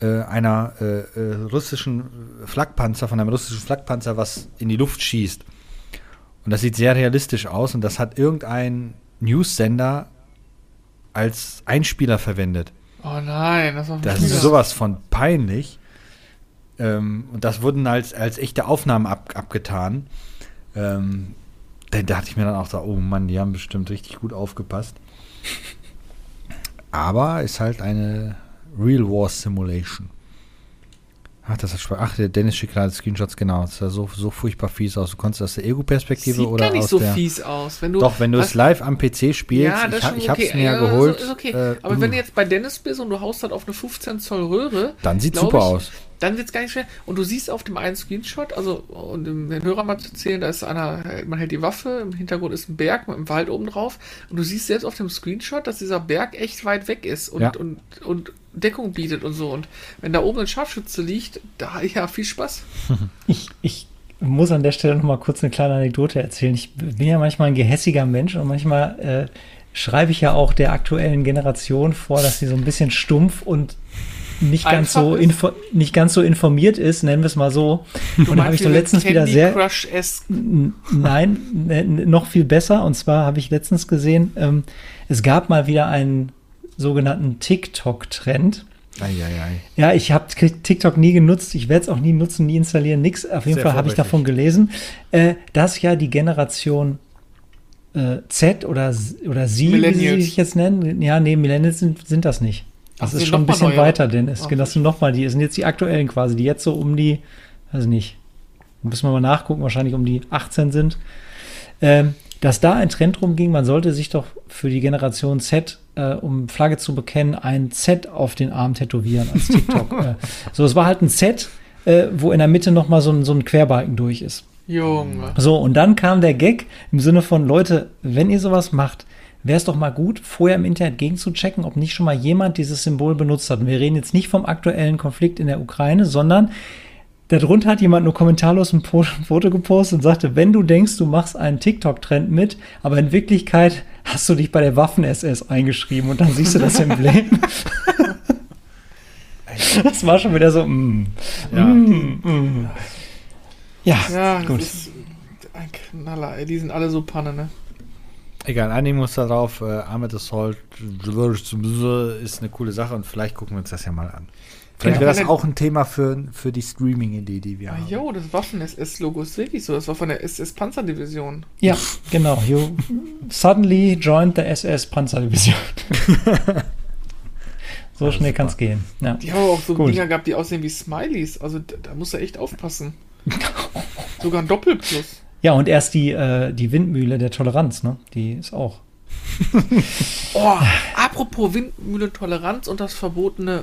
äh, einer äh, äh, russischen Flakpanzer, von einem russischen Flakpanzer, was in die Luft schießt. Und das sieht sehr realistisch aus und das hat irgendein News-Sender als Einspieler verwendet. Oh nein, das, war das ist sowas von peinlich. Ähm, und das wurden als, als echte Aufnahmen ab, abgetan. Ähm, da dachte ich mir dann auch so, oh Mann, die haben bestimmt richtig gut aufgepasst. Aber ist halt eine Real War Simulation. Ach, das ist Spaß. Ach, der Dennis schickt gerade Screenshots, genau. Das sah so, so furchtbar fies aus. Du konntest aus der Ego-Perspektive oder gar nicht aus so der, fies aus. Wenn du, doch, wenn du es live am PC spielst, ja, das ich, ich hab's okay. mir ja geholt. Ist okay. Äh, Aber wenn du jetzt bei Dennis bist und du haust halt auf eine 15 Zoll Röhre, dann sieht super ich, aus dann wird es gar nicht schwer. Und du siehst auf dem einen Screenshot, also um den Hörer mal zu erzählen, da ist einer, man hält die Waffe, im Hintergrund ist ein Berg mit einem Wald oben drauf. Und du siehst selbst auf dem Screenshot, dass dieser Berg echt weit weg ist und, ja. und, und Deckung bietet und so. Und wenn da oben ein Scharfschütze liegt, da ja, viel Spaß. Ich, ich muss an der Stelle noch mal kurz eine kleine Anekdote erzählen. Ich bin ja manchmal ein gehässiger Mensch und manchmal äh, schreibe ich ja auch der aktuellen Generation vor, dass sie so ein bisschen stumpf und nicht ganz so info nicht ganz so informiert ist, nennen wir es mal so. Du und habe ich so letztens wieder sehr Crush nein ne, noch viel besser. Und zwar habe ich letztens gesehen, ähm, es gab mal wieder einen sogenannten TikTok-Trend. Ja, ich habe TikTok nie genutzt, ich werde es auch nie nutzen, nie installieren, nix. Auf jeden Sehr Fall habe ich davon gelesen, äh, dass ja die Generation äh, Z oder, oder Sie, wie sie sich jetzt nennen, ja, nee, Millennials sind, sind das nicht. Das ist schon ein bisschen neue, weiter, denn es das sind nochmal die, es sind jetzt die aktuellen quasi, die jetzt so um die, weiß nicht, müssen wir mal nachgucken, wahrscheinlich um die 18 sind. Ähm, dass da ein Trend rumging, man sollte sich doch für die Generation Z, äh, um Flagge zu bekennen, ein Z auf den Arm tätowieren als TikTok. äh, so, es war halt ein Z, äh, wo in der Mitte nochmal so ein, so ein Querbalken durch ist. Junge. So, und dann kam der Gag im Sinne von, Leute, wenn ihr sowas macht, wäre es doch mal gut, vorher im Internet gegenzuchecken, ob nicht schon mal jemand dieses Symbol benutzt hat. Und wir reden jetzt nicht vom aktuellen Konflikt in der Ukraine, sondern darunter hat jemand nur kommentarlos ein Foto gepostet und sagte, wenn du denkst, du machst einen TikTok-Trend mit, aber in Wirklichkeit hast du dich bei der Waffen-SS eingeschrieben und dann siehst du das Emblem. das war schon wieder so, mm, ja. Mm, mm. ja, ja, gut. ein Knaller, ey. Die sind alle so Panne, ne? Egal, einigen muss darauf. Äh, Armored Assault ist eine coole Sache und vielleicht gucken wir uns das ja mal an. Vielleicht wäre das auch ein Thema für, für die Streaming-Idee, die wir ah, haben. Jo, das Waffen-SS-Logo ist wirklich so. Das war von der SS-Panzerdivision. Ja, genau. You suddenly joined the SS-Panzerdivision. so schnell kann es gehen. Ja. Die haben auch so Gut. Dinger gehabt, die aussehen wie Smileys. Also da, da musst du echt aufpassen. Sogar ein Doppelplus. Ja, und erst die, äh, die Windmühle der Toleranz, ne? Die ist auch. oh, apropos Windmühle Toleranz und das verbotene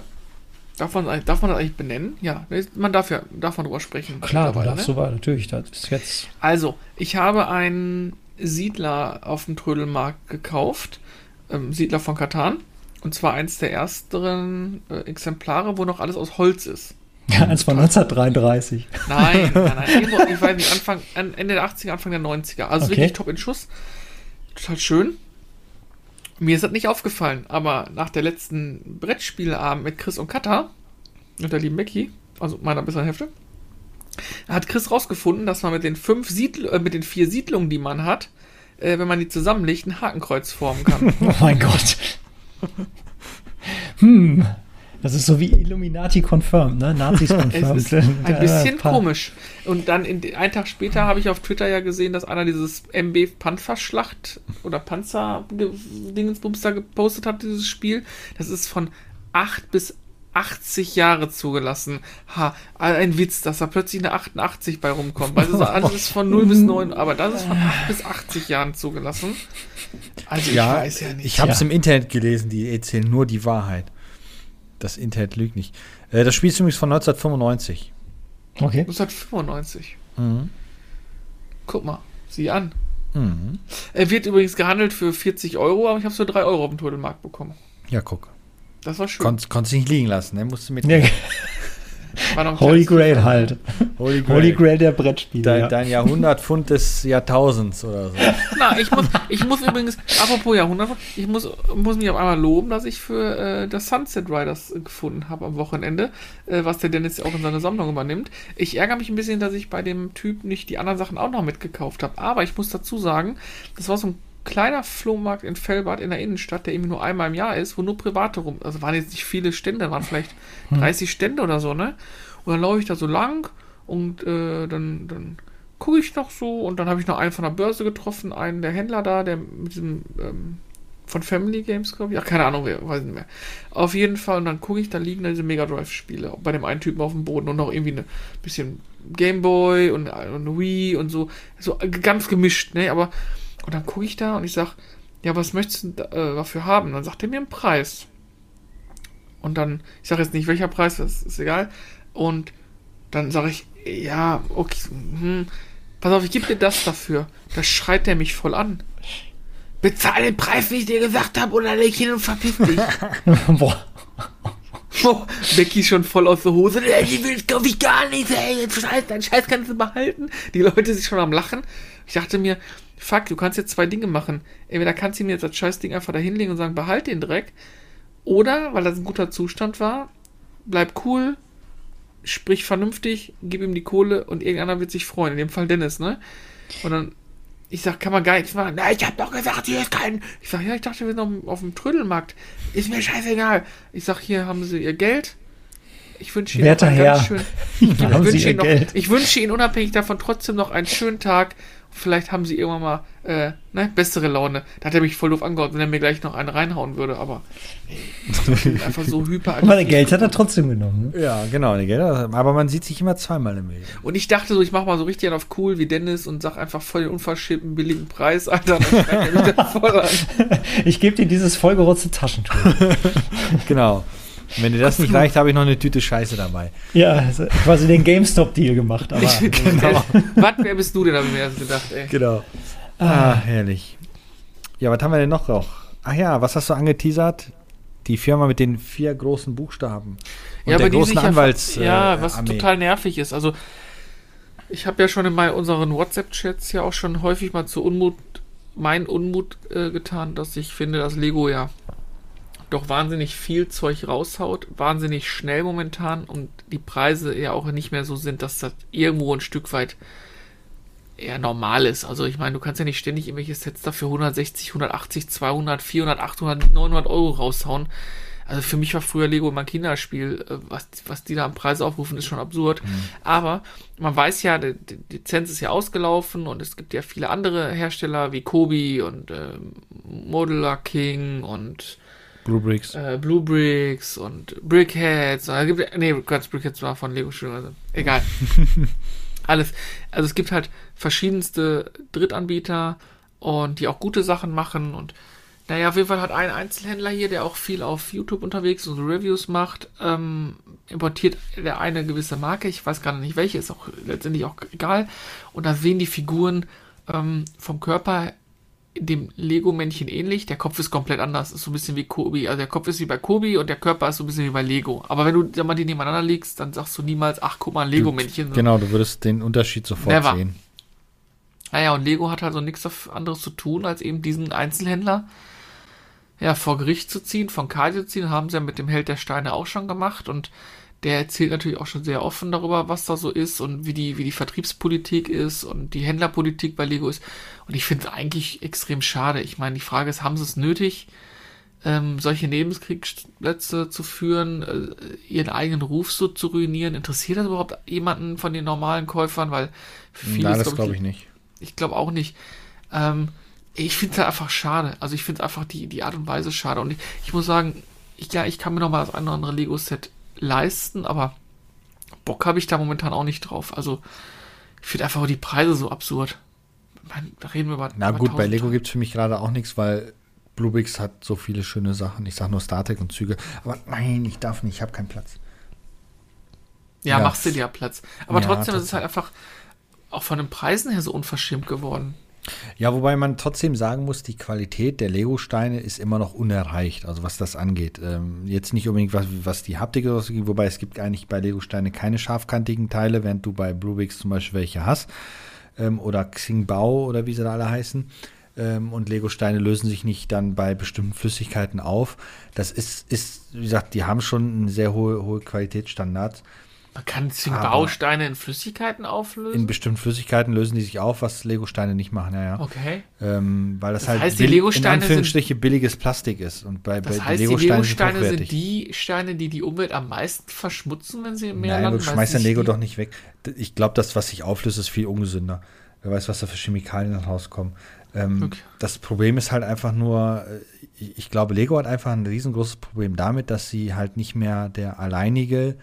Darf man, darf man das eigentlich benennen? Ja, man darf ja darf man drüber sprechen. Klar, du darfst ne? natürlich. Das ist jetzt. Also, ich habe einen Siedler auf dem Trödelmarkt gekauft. Ähm, Siedler von Katan. Und zwar eins der ersten äh, Exemplare, wo noch alles aus Holz ist. Ja, eins von 1933. Nein, nein, nein. Ich weiß nicht, Anfang, Ende der 80er, Anfang der 90er. Also okay. wirklich top in Schuss. Total schön. Mir ist das nicht aufgefallen, aber nach der letzten Brettspielabend mit Chris und Katha und der lieben Becky, also meiner besseren Hälfte, hat Chris rausgefunden, dass man mit den fünf Siedl äh, mit den vier Siedlungen, die man hat, äh, wenn man die zusammenlegt, ein Hakenkreuz formen kann. oh mein Gott. hm. Das ist so wie Illuminati confirmed, ne? Nazis confirmed. ein bisschen komisch. Und dann in, einen Tag später habe ich auf Twitter ja gesehen, dass einer dieses MB Panzerschlacht oder Panzer-Dingensbums da gepostet hat, dieses Spiel. Das ist von 8 bis 80 Jahre zugelassen. Ha, ein Witz, dass da plötzlich eine 88 bei rumkommt. Weil das alles ist von 0 bis 9, aber das ist von 8 bis 80 Jahren zugelassen. Also ich ja, weiß ja nicht. Ich habe es ja. im Internet gelesen, die erzählen nur die Wahrheit. Das Internet lügt nicht. Äh, das Spiel ist übrigens von 1995. Okay. 1995. Mhm. Guck mal, sieh an. Mhm. Er wird übrigens gehandelt für 40 Euro, aber ich habe es für 3 Euro auf dem Turtelmarkt bekommen. Ja, guck. Das war schön. Konntest konnt nicht liegen lassen, ne? Musste mit. Ja. Holy Grail halt. Holy Grail. Holy Grail der Brettspiele. Dein, ja. dein Jahrhundertpfund des Jahrtausends oder so. Na, ich muss, ich muss übrigens, apropos Jahrhundert, ich muss, muss mich auf einmal loben, dass ich für äh, das Sunset Riders gefunden habe am Wochenende, äh, was der Dennis auch in seiner Sammlung übernimmt. Ich ärgere mich ein bisschen, dass ich bei dem Typ nicht die anderen Sachen auch noch mitgekauft habe. Aber ich muss dazu sagen, das war so ein kleiner Flohmarkt in Fellbad in der Innenstadt, der eben nur einmal im Jahr ist, wo nur Private rum, also waren jetzt nicht viele Stände, waren vielleicht 30 hm. Stände oder so, ne? Und dann laufe ich da so lang und äh, dann, dann gucke ich noch so und dann habe ich noch einen von der Börse getroffen, einen der Händler da, der mit diesem ähm, von Family Games, glaube ich. Ach, keine Ahnung, wer, weiß nicht mehr. Auf jeden Fall, und dann gucke ich, da liegen da diese Mega Drive-Spiele. Bei dem einen Typen auf dem Boden und noch irgendwie ein bisschen Gameboy und, und Wii und so. So ganz gemischt, ne? Aber und dann gucke ich da und ich sage, ja, was möchtest du äh, dafür haben? Und dann sagt er mir einen Preis. Und dann, ich sage jetzt nicht, welcher Preis, das ist egal. Und dann sage ich, ja, okay, hm, pass auf, ich gebe dir das dafür. Da schreit der mich voll an. Bezahl den Preis, wie ich dir gesagt habe, oder leg hin und verpiss dich. Boah. Oh, Becky schon voll aus der Hose. Die will kaufe ich gar nicht, ey. Scheiß, dein Scheiß kannst du behalten. Die Leute sind schon am Lachen. Ich dachte mir, fuck, du kannst jetzt zwei Dinge machen. Entweder kannst du mir jetzt das Scheißding einfach da hinlegen und sagen, behalt den Dreck. Oder, weil das ein guter Zustand war, bleib cool, sprich vernünftig, gib ihm die Kohle und irgendeiner wird sich freuen. In dem Fall Dennis, ne? Und dann, ich sag, kann man gar nichts machen. Na, ich hab doch gesagt, hier ist kein. Ich sag, ja, ich dachte, wir sind auf dem Trödelmarkt. Ist mir scheißegal. Ich sag, hier haben sie ihr Geld. Ich wünsche Ihnen Werter Herr, ich, wünsche Ihnen noch, ich wünsche Ihnen unabhängig davon trotzdem noch einen schönen Tag vielleicht haben sie irgendwann mal äh, ne, bessere Laune. Da hat er mich voll doof angehauen, wenn er mir gleich noch einen reinhauen würde, aber ey, einfach so hyper. Aber der Geld hat er trotzdem genommen. Ne? Ja, genau, Geld, aber man sieht sich immer zweimal im Leben. Und ich dachte so, ich mache mal so richtig auf cool wie Dennis und sag einfach voll den unverschämten billigen Preis, Alter. ich gebe dir dieses vollgerotzte Taschentuch. genau. Wenn dir das nicht reicht, habe ich noch eine Tüte Scheiße dabei. Ja, also quasi den GameStop-Deal gemacht. Aber, genau. Was, wer bist du denn, habe ich mir erst gedacht, ey. Genau. Ah, ah, herrlich. Ja, was haben wir denn noch? noch? Ach ja, was hast du angeteasert? Die Firma mit den vier großen Buchstaben. Und ja, der großen Anwalts. Ja, äh, was Armee. total nervig ist. Also, ich habe ja schon in unseren WhatsApp-Chats ja auch schon häufig mal zu Unmut, mein Unmut äh, getan, dass ich finde, dass Lego ja doch wahnsinnig viel Zeug raushaut, wahnsinnig schnell momentan und die Preise ja auch nicht mehr so sind, dass das irgendwo ein Stück weit eher normal ist. Also ich meine, du kannst ja nicht ständig irgendwelche Sets dafür 160, 180, 200, 400, 800, 900 Euro raushauen. Also für mich war früher Lego immer ein Kinderspiel. Äh, was, was die da am Preis aufrufen, ist schon absurd. Mhm. Aber man weiß ja, die, die Lizenz ist ja ausgelaufen und es gibt ja viele andere Hersteller wie Kobi und äh, Modular King und Blue Bricks. Äh, Blue Bricks und Brickheads. Da gibt, nee, Gott, Brickheads war von Lego Studio. Also, egal. Alles. Also es gibt halt verschiedenste Drittanbieter und die auch gute Sachen machen und naja, auf jeden Fall hat ein Einzelhändler hier, der auch viel auf YouTube unterwegs und Reviews macht, ähm, importiert der eine gewisse Marke, ich weiß gerade nicht welche, ist auch letztendlich auch egal. Und da sehen die Figuren ähm, vom Körper dem Lego-Männchen ähnlich. Der Kopf ist komplett anders, ist so ein bisschen wie Kobi. Also der Kopf ist wie bei Kobi und der Körper ist so ein bisschen wie bei Lego. Aber wenn du sag mal, die nebeneinander legst, dann sagst du niemals, ach guck mal, ein Lego-Männchen. Genau, du würdest den Unterschied sofort Never. sehen. Naja, und Lego hat halt so nichts anderes zu tun, als eben diesen Einzelhändler ja, vor Gericht zu ziehen, von Cardio zu ziehen, haben sie ja mit dem Held der Steine auch schon gemacht und der erzählt natürlich auch schon sehr offen darüber, was da so ist und wie die, wie die Vertriebspolitik ist und die Händlerpolitik bei Lego ist. Und ich finde es eigentlich extrem schade. Ich meine, die Frage ist, haben sie es nötig, ähm, solche Nebenkriegsplätze zu führen, äh, ihren eigenen Ruf so zu ruinieren? Interessiert das überhaupt jemanden von den normalen Käufern? Weil für viele Nein, das glaube ich nicht. Ich glaube auch nicht. Ähm, ich finde es halt einfach schade. Also ich finde es einfach die, die Art und Weise schade. Und ich, ich muss sagen, ich, ja, ich kann mir noch mal das eine oder andere Lego-Set leisten, aber Bock habe ich da momentan auch nicht drauf. Also ich finde einfach die Preise so absurd. Da reden wir über. Na über gut, bei Lego gibt es für mich gerade auch nichts, weil Bluebix hat so viele schöne Sachen. Ich sage nur StarTech und Züge. Aber nein, ich darf nicht, ich habe keinen Platz. Ja, ja, machst du dir ja Platz. Aber ja, trotzdem ist es halt einfach auch von den Preisen her so unverschämt geworden. Ja, wobei man trotzdem sagen muss, die Qualität der Lego-Steine ist immer noch unerreicht, also was das angeht. Ähm, jetzt nicht unbedingt was, was die Haptik ausgeht, wobei es gibt eigentlich bei Lego-Steine keine scharfkantigen Teile, während du bei Bluebix zum Beispiel welche hast. Ähm, oder Xingbao oder wie sie da alle heißen. Ähm, und Lego-Steine lösen sich nicht dann bei bestimmten Flüssigkeiten auf. Das ist, ist, wie gesagt, die haben schon einen sehr hohe, hohe Qualitätsstandards. Man kann Bausteine in Flüssigkeiten auflösen? In bestimmten Flüssigkeiten lösen die sich auf, was Lego-Steine nicht machen, ja, ja. Okay. Ähm, weil das, das halt heißt, die Lego-Steine in Anführungsstriche billiges Plastik ist. Und bei, das bei heißt, Lego die Lego-Steine sind, sind, die Steine, die die Umwelt am meisten verschmutzen, wenn sie im Meer Nein, landen? du schmeißt dein Lego doch nicht weg. Ich glaube, das, was sich auflöst, ist viel ungesünder. Wer weiß, was da für Chemikalien ins Haus kommen. Ähm, okay. Das Problem ist halt einfach nur, äh, ich glaube, Lego hat einfach ein riesengroßes Problem damit, dass sie halt nicht mehr der alleinige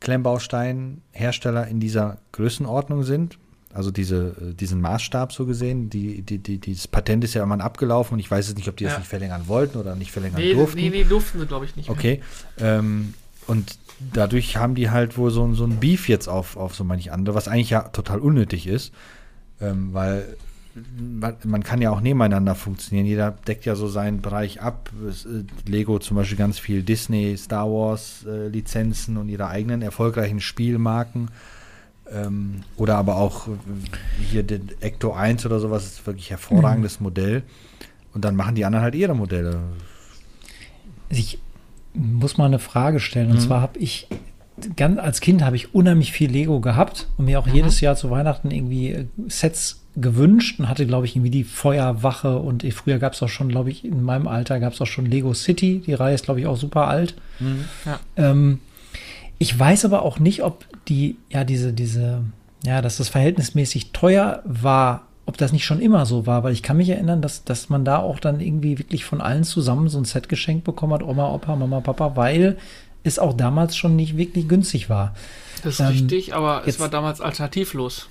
Klemmbausteinhersteller in dieser Größenordnung sind. Also diese, äh, diesen Maßstab so gesehen. Die, die, die, dieses Patent ist ja immer abgelaufen und ich weiß jetzt nicht, ob die ja. das nicht verlängern wollten oder nicht verlängern nee, durften. Nee, nee, durften sie, glaube ich, nicht. Okay. Ähm, und dadurch haben die halt wohl so, so ein Beef jetzt auf, auf so manche andere, was eigentlich ja total unnötig ist. Ähm, weil man, man, kann ja auch nebeneinander funktionieren. Jeder deckt ja so seinen Bereich ab. Es, äh, Lego zum Beispiel ganz viel Disney, Star Wars äh, Lizenzen und ihre eigenen erfolgreichen Spielmarken. Ähm, oder aber auch äh, hier den Ecto 1 oder sowas ist wirklich hervorragendes mhm. Modell. Und dann machen die anderen halt ihre Modelle. Ich muss mal eine Frage stellen. Und mhm. zwar habe ich ganz als Kind habe ich unheimlich viel Lego gehabt und mir auch mhm. jedes Jahr zu Weihnachten irgendwie äh, Sets gewünscht und hatte, glaube ich, irgendwie die Feuerwache und früher gab es auch schon, glaube ich, in meinem Alter gab es auch schon Lego City. Die Reihe ist, glaube ich, auch super alt. Mhm, ja. ähm, ich weiß aber auch nicht, ob die, ja, diese, diese, ja, dass das verhältnismäßig teuer war, ob das nicht schon immer so war, weil ich kann mich erinnern, dass, dass man da auch dann irgendwie wirklich von allen zusammen so ein Set geschenkt bekommen hat, Oma, Opa, Mama, Papa, weil es auch damals schon nicht wirklich günstig war. Das ist ähm, richtig, aber es war damals alternativlos.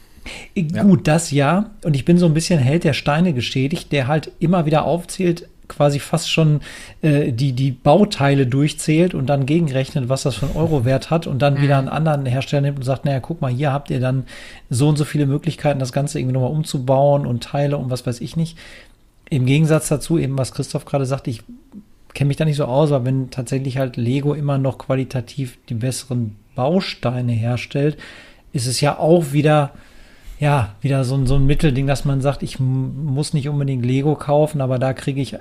Ja. Gut, das ja. Und ich bin so ein bisschen Held der Steine geschädigt, der halt immer wieder aufzählt, quasi fast schon äh, die, die Bauteile durchzählt und dann gegenrechnet, was das für einen Euro-Wert hat und dann mhm. wieder einen anderen Hersteller nimmt und sagt, naja, guck mal, hier habt ihr dann so und so viele Möglichkeiten, das Ganze irgendwie nochmal umzubauen und Teile und was weiß ich nicht. im Gegensatz dazu, eben was Christoph gerade sagt, ich kenne mich da nicht so aus, aber wenn tatsächlich halt Lego immer noch qualitativ die besseren Bausteine herstellt, ist es ja auch wieder, ja, wieder so, so ein Mittelding, dass man sagt, ich muss nicht unbedingt Lego kaufen, aber da kriege ich,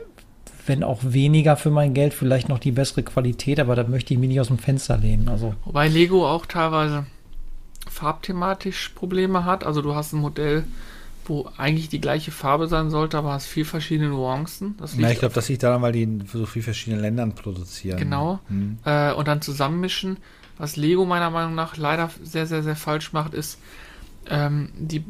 wenn auch weniger für mein Geld, vielleicht noch die bessere Qualität, aber da möchte ich mich nicht aus dem Fenster lehnen. Also. Wobei Lego auch teilweise farbthematisch Probleme hat. Also du hast ein Modell, wo eigentlich die gleiche Farbe sein sollte, aber hast viel verschiedene Nuancen. Das ja, ich glaube, das liegt daran, weil die in so vielen verschiedenen Ländern produzieren. Genau. Hm. Äh, und dann zusammenmischen. Was Lego meiner Meinung nach leider sehr, sehr, sehr falsch macht, ist, ähm, die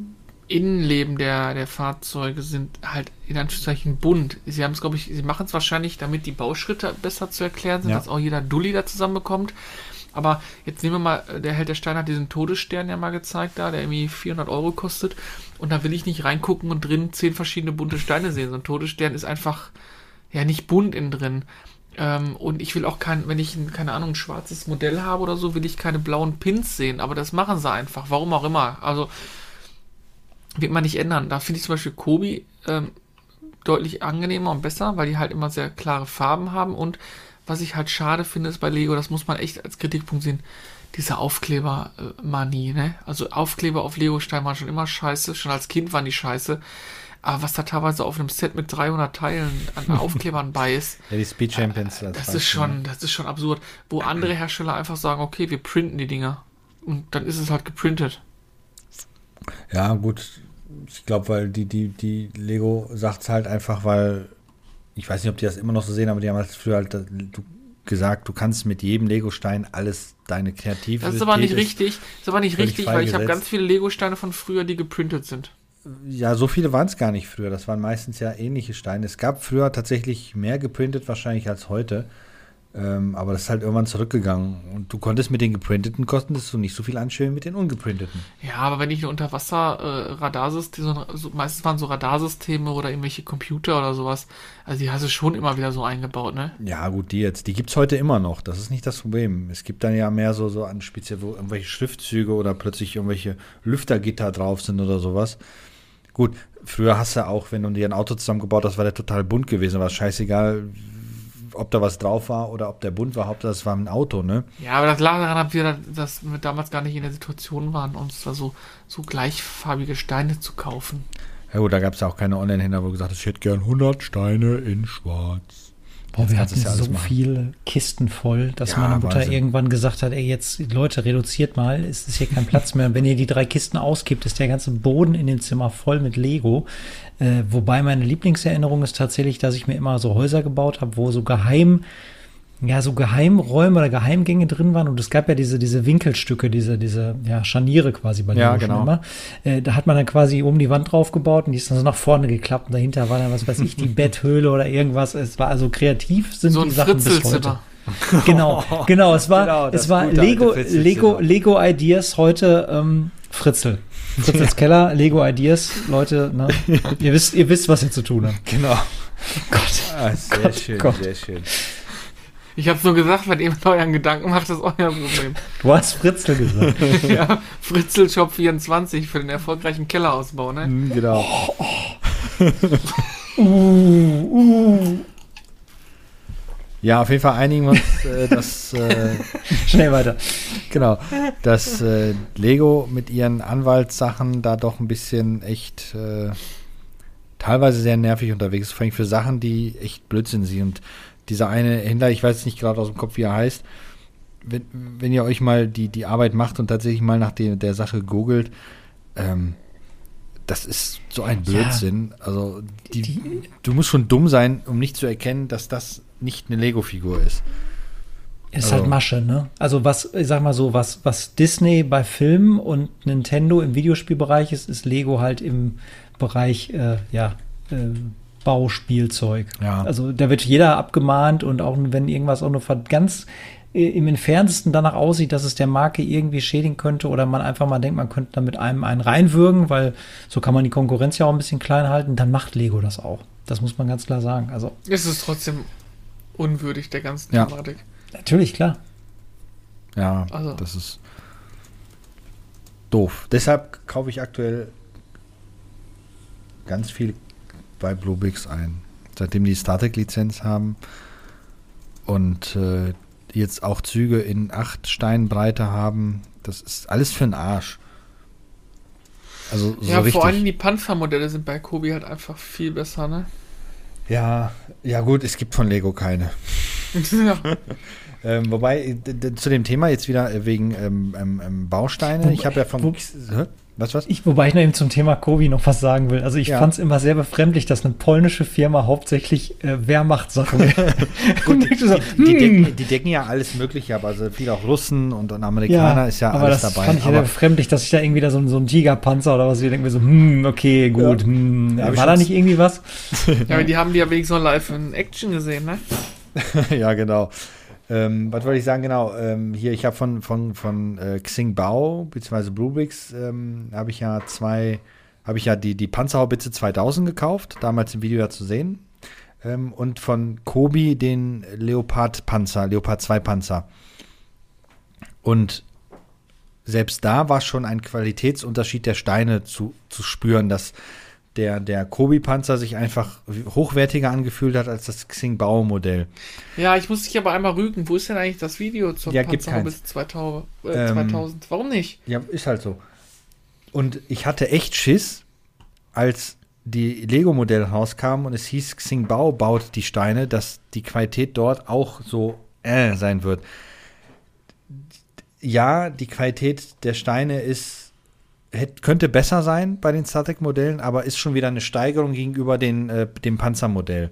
Innenleben der, der Fahrzeuge sind halt in Anführungszeichen bunt. Sie haben es, glaube ich, sie machen es wahrscheinlich, damit die Bauschritte besser zu erklären sind, ja. dass auch jeder Dulli da zusammenbekommt. Aber jetzt nehmen wir mal, äh, der Held der Stein hat diesen Todesstern ja mal gezeigt da, der irgendwie 400 Euro kostet. Und da will ich nicht reingucken und drin zehn verschiedene bunte Steine sehen. So ein Todesstern ist einfach, ja, nicht bunt innen drin. Ähm, und ich will auch kein, wenn ich, ein, keine Ahnung, ein schwarzes Modell habe oder so, will ich keine blauen Pins sehen. Aber das machen sie einfach. Warum auch immer. Also, wird man nicht ändern. Da finde ich zum Beispiel Kobi ähm, deutlich angenehmer und besser, weil die halt immer sehr klare Farben haben und was ich halt schade finde, ist bei Lego, das muss man echt als Kritikpunkt sehen, diese Aufkleber-Manie, ne? Also Aufkleber auf Lego-Stein waren schon immer scheiße, schon als Kind waren die scheiße. Aber was da teilweise auf einem Set mit 300 Teilen an Aufklebern bei ist. Ja, die Speed Champions. Das, das ist schon, das ist schon absurd. Wo andere Hersteller einfach sagen, okay, wir printen die Dinger. Und dann ist es halt geprintet. Ja, gut. Ich glaube, weil die, die, die Lego sagt es halt einfach, weil ich weiß nicht, ob die das immer noch so sehen, aber die haben halt früher halt du, gesagt, du kannst mit jedem Lego-Stein alles deine kreative. Das ist aber nicht richtig. Das ist aber nicht richtig, weil ich habe ganz viele Lego-Steine von früher, die geprintet sind. Ja, so viele waren es gar nicht früher. Das waren meistens ja ähnliche Steine. Es gab früher tatsächlich mehr geprintet wahrscheinlich als heute. Ähm, aber das ist halt irgendwann zurückgegangen. Und du konntest mit den geprinteten konntest du nicht so viel anstellen mit den ungeprinteten. Ja, aber wenn ich ein Unterwasser-Radarsystem, äh, so, meistens waren so Radarsysteme oder irgendwelche Computer oder sowas, also die hast du schon immer wieder so eingebaut, ne? Ja, gut, die jetzt. Die gibt es heute immer noch. Das ist nicht das Problem. Es gibt dann ja mehr so, so an speziell, wo irgendwelche Schriftzüge oder plötzlich irgendwelche Lüftergitter drauf sind oder sowas. Gut, früher hast du auch, wenn du dir ein Auto zusammengebaut hast, war der total bunt gewesen. War scheißegal, ob da was drauf war oder ob der bunt war, Hauptsache es war ein Auto, ne? Ja, aber das lag daran, dass wir, dass wir damals gar nicht in der Situation waren, uns da so, so gleichfarbige Steine zu kaufen. Ja gut, da gab es ja auch keine Online-Händler, wo gesagt hast, ich hätte gern 100 Steine in schwarz. Boah, wir hatten ja so machen. viele Kisten voll, dass ja, meine Mutter Wahnsinn. irgendwann gesagt hat, ey, jetzt Leute, reduziert mal, es ist hier kein Platz mehr. wenn ihr die drei Kisten auskippt, ist der ganze Boden in dem Zimmer voll mit Lego. Äh, wobei meine Lieblingserinnerung ist tatsächlich, dass ich mir immer so Häuser gebaut habe, wo so geheim ja, so Geheimräume oder Geheimgänge drin waren und es gab ja diese, diese Winkelstücke, diese, diese, ja, Scharniere quasi bei ja, genau. immer. Äh, da hat man dann quasi oben die Wand drauf gebaut und die ist dann so nach vorne geklappt und dahinter war dann, was weiß ich, die Betthöhle oder irgendwas. Es war also kreativ sind so die Sachen bis heute. genau, genau, es war, genau, es war Lego, Lego, Lego Ideas heute, ähm, Fritzel. Fritzels Keller, Lego Ideas, Leute, ne? ihr wisst, ihr wisst, was ihr zu tun habt. Genau. Gott. Ah, sehr Gott, schön, Gott. sehr schön. Ich hab's nur gesagt, wenn ihr euren Gedanken macht, das ist euer Problem. Du hast Fritzel gesagt. ja, Fritzel Shop 24 für den erfolgreichen Kellerausbau, ne? Mm, genau. Oh, oh. uh, uh. Ja, auf jeden Fall einigen wir uns, äh, dass. Äh, Schnell weiter. Genau. Dass äh, Lego mit ihren Anwaltssachen da doch ein bisschen echt äh, teilweise sehr nervig unterwegs ist, vor allem für Sachen, die echt Blödsinn sind. Und dieser eine Händler, ich weiß nicht gerade aus dem Kopf, wie er heißt, wenn, wenn ihr euch mal die, die Arbeit macht und tatsächlich mal nach der, der Sache googelt, ähm, das ist so ein Blödsinn. Ja, also die, die, du musst schon dumm sein, um nicht zu erkennen, dass das nicht eine Lego-Figur ist. Ist also. halt Masche, ne? Also was, ich sag mal so, was, was Disney bei Filmen und Nintendo im Videospielbereich ist, ist Lego halt im Bereich, äh, ja, äh, Bauspielzeug. Ja. Also da wird jeder abgemahnt und auch wenn irgendwas auch nur ganz äh, im entferntesten danach aussieht, dass es der Marke irgendwie schädigen könnte oder man einfach mal denkt, man könnte da mit einem einen reinwürgen, weil so kann man die Konkurrenz ja auch ein bisschen klein halten, dann macht Lego das auch. Das muss man ganz klar sagen. Also es ist trotzdem unwürdig der ganzen ja. Thematik. Natürlich, klar. Ja, also. das ist doof. Deshalb kaufe ich aktuell ganz viel bei Bluebix ein. Seitdem die StarTech-Lizenz haben und äh, jetzt auch Züge in 8 Steinbreite haben, das ist alles für den Arsch. Also so ja, richtig. vor allem die Panzermodelle sind bei Kobi halt einfach viel besser, ne? Ja, ja gut, es gibt von Lego keine. ja. ähm, wobei, zu dem Thema jetzt wieder äh, wegen ähm, ähm, ähm, Bausteine. Ich habe ja von. Was, was? Ich, wobei ich noch eben zum Thema Kobi noch was sagen will. Also ich ja. fand es immer sehr befremdlich, dass eine polnische Firma hauptsächlich äh, Wehrmachtssachen Gut, die, so, die, die, decken, hm. die, decken, ja alles Mögliche, aber also viel auch Russen und, und Amerikaner ja, ist ja alles dabei. Fand ich aber befremdlich, dass ich da irgendwie da so, so ein Tigerpanzer oder was, ich denke mir so, hm, okay, gut, ja. hm, war da nicht irgendwie was? ja, aber die haben die ja wenigstens noch live in Action gesehen, ne? ja, genau. Ähm, was wollte ich sagen? Genau, ähm, hier, ich habe von, von, von äh, Xing Bao, beziehungsweise Bluebricks, ähm, habe ich ja zwei, habe ich ja die, die Panzerhaubitze 2000 gekauft, damals im Video ja zu sehen. Ähm, und von Kobi den Leopard Panzer, Leopard 2 Panzer. Und selbst da war schon ein Qualitätsunterschied der Steine zu, zu spüren, dass der, der Kobi-Panzer sich einfach hochwertiger angefühlt hat als das Xing-Bao-Modell. Ja, ich muss dich aber einmal rügen. Wo ist denn eigentlich das Video zur ja, Panzerhaubitze 2000, äh, 2000? Ähm, Warum nicht? Ja, ist halt so. Und ich hatte echt Schiss, als die Lego-Modelle rauskamen und es hieß, Xing Bao baut die Steine, dass die Qualität dort auch so äh, sein wird. Ja, die Qualität der Steine ist hätte, könnte besser sein bei den StarTech-Modellen, aber ist schon wieder eine Steigerung gegenüber den, äh, dem Panzermodell.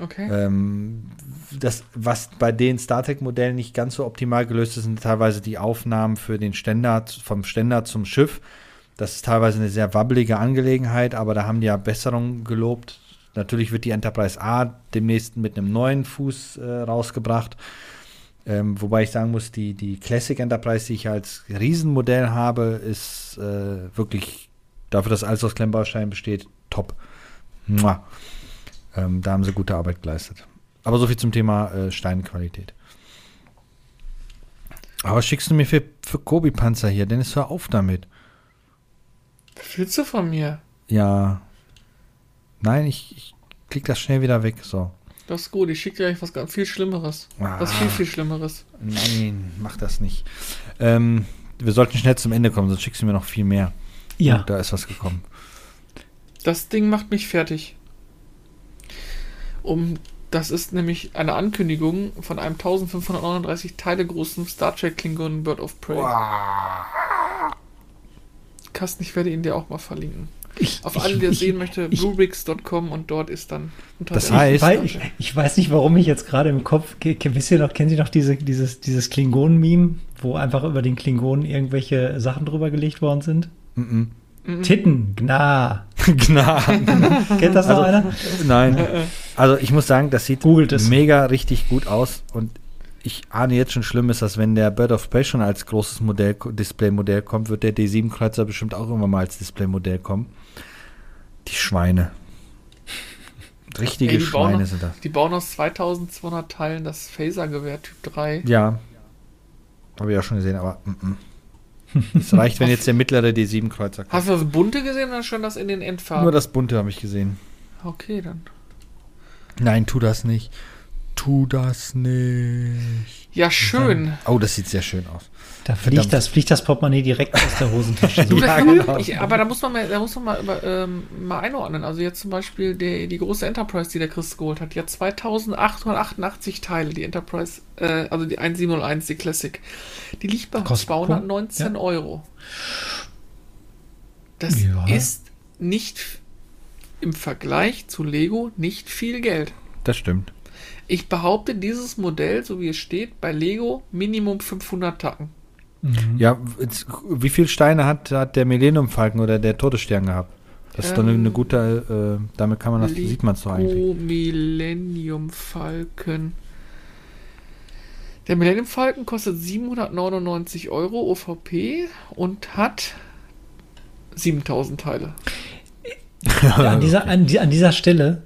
Okay. Ähm, das, was bei den StarTech-Modellen nicht ganz so optimal gelöst ist, sind teilweise die Aufnahmen für den Ständer, vom Ständer zum Schiff. Das ist teilweise eine sehr wabbelige Angelegenheit, aber da haben die ja Besserung gelobt. Natürlich wird die Enterprise A demnächst mit einem neuen Fuß äh, rausgebracht. Ähm, wobei ich sagen muss, die, die Classic Enterprise, die ich als Riesenmodell habe, ist äh, wirklich dafür, dass alles aus Klemmbausteinen besteht, top. Ähm, da haben sie gute Arbeit geleistet. Aber so viel zum Thema äh, Steinqualität. Aber was schickst du mir für, für Kobi-Panzer hier? Dennis, hör auf damit. Was willst du von mir? Ja. Nein, ich, ich klick das schnell wieder weg. So. Das ist gut, ich schicke dir eigentlich was ganz viel Schlimmeres. Ah, was viel, viel Schlimmeres. Nein, mach das nicht. Ähm, wir sollten schnell zum Ende kommen, sonst schickst du mir noch viel mehr. Ja. Oh, da ist was gekommen. Das Ding macht mich fertig. Um, das ist nämlich eine Ankündigung von einem 1539 Teile großen Star Trek Klingon Bird of Prey. Wow. Kasten, ich werde ihn dir auch mal verlinken. Ich, Auf alle, die das sehen möchte, bluebricks.com und dort ist dann unter Das heißt, ich, ich, weiß nicht, warum ich jetzt gerade im Kopf, wisst ihr noch, kennen Sie noch diese, dieses, dieses Klingonen-Meme, wo einfach über den Klingonen irgendwelche Sachen drüber gelegt worden sind? Mm -mm. Titten, Gna. Gna. Kennt das noch also, einer? Nein. Also ich muss sagen, das sieht mega richtig gut aus und ich ahne jetzt schon schlimm ist, dass wenn der Bird of Prey schon als großes Modell, Displaymodell kommt, wird der D7-Kreuzer bestimmt auch irgendwann mal als Displaymodell kommen. Die Schweine. Richtige Ey, Schweine aus, sind das. Die bauen aus 2200 Teilen das Phaser-Gewehr Typ 3. Ja. Habe ich auch schon gesehen, aber mm Es reicht, wenn jetzt der mittlere D7-Kreuzer kommt. Hast du das bunte gesehen oder schon das in den Endfarben? Nur das bunte habe ich gesehen. Okay, dann. Nein, tu das nicht tu das nicht. Ja, schön. Oh, das sieht sehr schön aus. Da fliegt das, fliegt das Portemonnaie direkt aus der Hosentasche. du, ja, genau. ich, aber da muss man mal, da muss man mal, über, ähm, mal einordnen. Also jetzt zum Beispiel die, die große Enterprise, die der Chris geholt hat, die hat 2888 Teile, die Enterprise, äh, also die 1701, die Classic. Die liegt bei Kostet 219 ja. Euro. Das ja. ist nicht im Vergleich zu Lego nicht viel Geld. Das stimmt. Ich behaupte, dieses Modell, so wie es steht, bei Lego Minimum 500 Tacken. Mhm. Ja, jetzt, wie viele Steine hat, hat der Millennium Falken oder der Todesstern gehabt? Das ähm, ist doch eine, eine gute, äh, damit kann man das, Lego sieht man es doch eigentlich. Millennium Falken. Der Millennium Falken kostet 799 Euro OVP und hat 7000 Teile. Ja, an, dieser, an, an dieser Stelle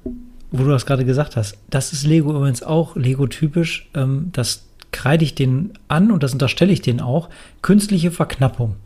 wo du das gerade gesagt hast, das ist Lego übrigens auch Lego-typisch. Ähm, das kreide ich denen an und das unterstelle ich denen auch. Künstliche Verknappung.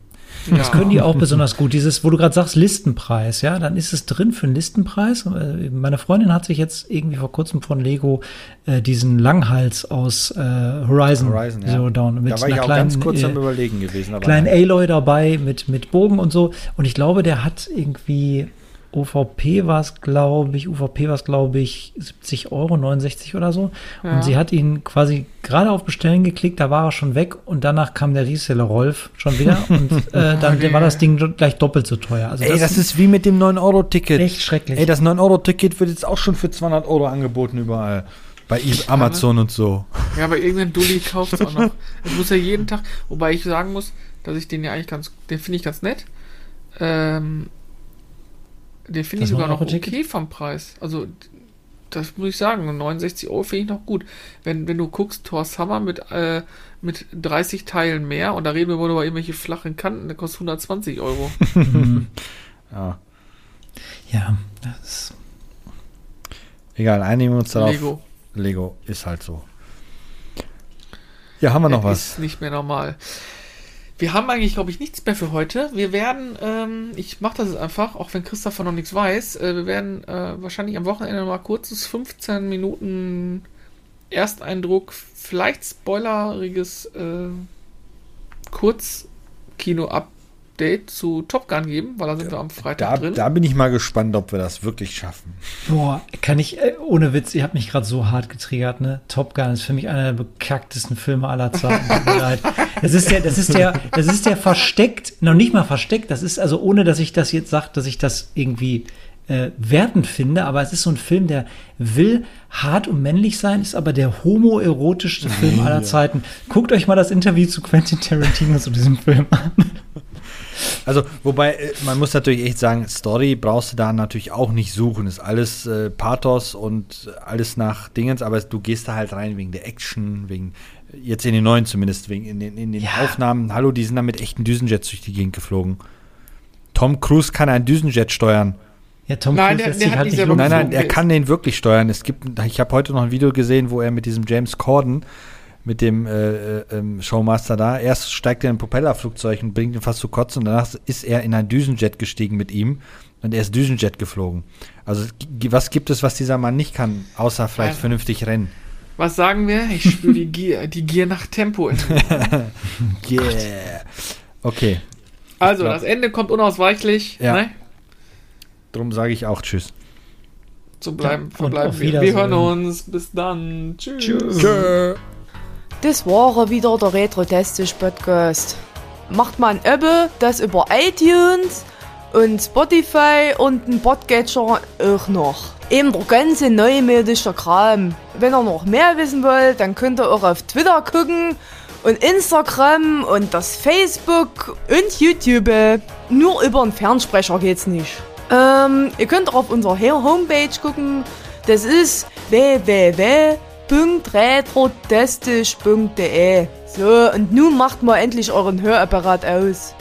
Das können die auch besonders gut. Dieses, wo du gerade sagst, Listenpreis, ja, dann ist es drin für einen Listenpreis. Äh, meine Freundin hat sich jetzt irgendwie vor kurzem von Lego äh, diesen Langhals aus äh, Horizon, Horizon, ja. Zero Dawn mit Da war einer ich auch kleinen, ganz kurz äh, am Überlegen gewesen. Aber kleinen nein. Aloy dabei mit, mit Bogen und so. Und ich glaube, der hat irgendwie OVP war es, glaube ich, UVP war es, glaube ich, 70 Euro, 69 oder so. Ja. Und sie hat ihn quasi gerade auf Bestellen geklickt, da war er schon weg und danach kam der Reseller Rolf schon wieder und äh, dann Okay. war das Ding gleich doppelt so teuer. Also Ey, das ist wie mit dem 9-Euro-Ticket. echt schrecklich. Ey, das 9-Euro-Ticket wird jetzt auch schon für 200 Euro angeboten überall. Bei Amazon und so. Ja, aber irgendein Dulli kauft es auch noch. Es muss ja jeden Tag, wobei ich sagen muss, dass ich den ja eigentlich ganz, den finde ich ganz nett. Ähm, den finde ich sogar noch 9-Euro-Ticket? okay vom Preis. Also, das muss ich sagen, 69 Euro finde ich noch gut. Wenn, wenn du guckst, Thor Summer mit, äh, mit 30 Teilen mehr und da reden wir wohl über irgendwelche flachen Kanten, der kostet 120 Euro. Ja. ja, das Egal, einigen wir uns darauf. Lego. Lego ist halt so. Ja, haben wir noch Es was? Ist nicht mehr normal. Wir haben eigentlich, glaube ich, nichts mehr für heute. Wir werden, ähm, ich mache das jetzt einfach, auch wenn Christopher noch nichts weiß, äh, wir werden äh, wahrscheinlich am Wochenende mal kurzes 15 Minuten Ersteindruck, vielleicht spoileriges äh, Kurzkino-Update zu Top Gun geben, weil da sind wir am Freitag Da, drin. da bin ich mal gespannt, ob wir das wirklich schaffen. Boah, kann ich, äh, ohne Witz, ihr habt mich gerade so hart getriggert, ne? Top Gun ist für mich einer der bekacktesten Filme aller Zeiten. Das ist der, das ist der, das ist der versteckt, noch nicht mal versteckt, das ist also ohne, dass ich das jetzt sage, dass ich das irgendwie äh, wertend finde, aber es ist so ein Film, der will hart und männlich sein, ist aber der homoerotischste Film aller Zeiten. Guckt euch mal das Interview zu Quentin Tarantino zu diesem Film an. Also, wobei, äh, man muss natürlich echt sagen, Story brauchst du da natürlich auch nicht suchen. Ist alles äh, Pathos und alles nach Dingens, aber du gehst da halt rein wegen der Action, wegen, jetzt in den neuen zumindest, wegen in den, in den Ja. Aufnahmen. Hallo, die sind da mit echten Düsenjets durch die Gegend geflogen. Tom Cruise kann einen Düsenjet steuern. Ja, Tom Nein, Cruise der- der sich hat halt nicht. Nein, nein, er kann den wirklich steuern. Es gibt, ich habe heute noch ein Video gesehen, wo er mit diesem James Corden, mit dem äh, äh, ähm, Showmaster da, erst steigt er in ein Propellerflugzeug und bringt ihn fast zu kotzen und danach ist er in ein Düsenjet gestiegen mit ihm und er ist Düsenjet geflogen. Also was gibt es, was dieser Mann nicht kann, außer vielleicht Ja. vernünftig rennen? Was sagen wir? Ich spüre die Gier, die Gier nach Tempo. In mir. Yeah. Okay, Also, glaub- das Ende kommt unausweichlich. Ja. Ne? drum sage ich auch Tschüss. So bleiben, verbleiben wir. Wir hören uns. Bis dann. Tschüss. Tschö. Das war wieder der Retro-Testisch-Podcast. Macht mal ein Abo, das über iTunes und Spotify und ein Podcatcher auch noch. Eben der ganze neumodische Kram. Wenn ihr noch mehr wissen wollt, dann könnt ihr auch auf Twitter gucken und Instagram und das Facebook und YouTube. Nur über einen Fernsprecher geht's nicht. Ähm, ihr könnt auch auf unserer Homepage gucken. Das ist www.retrotestisch.de. So, und nun macht mal endlich euren Hörapparat aus.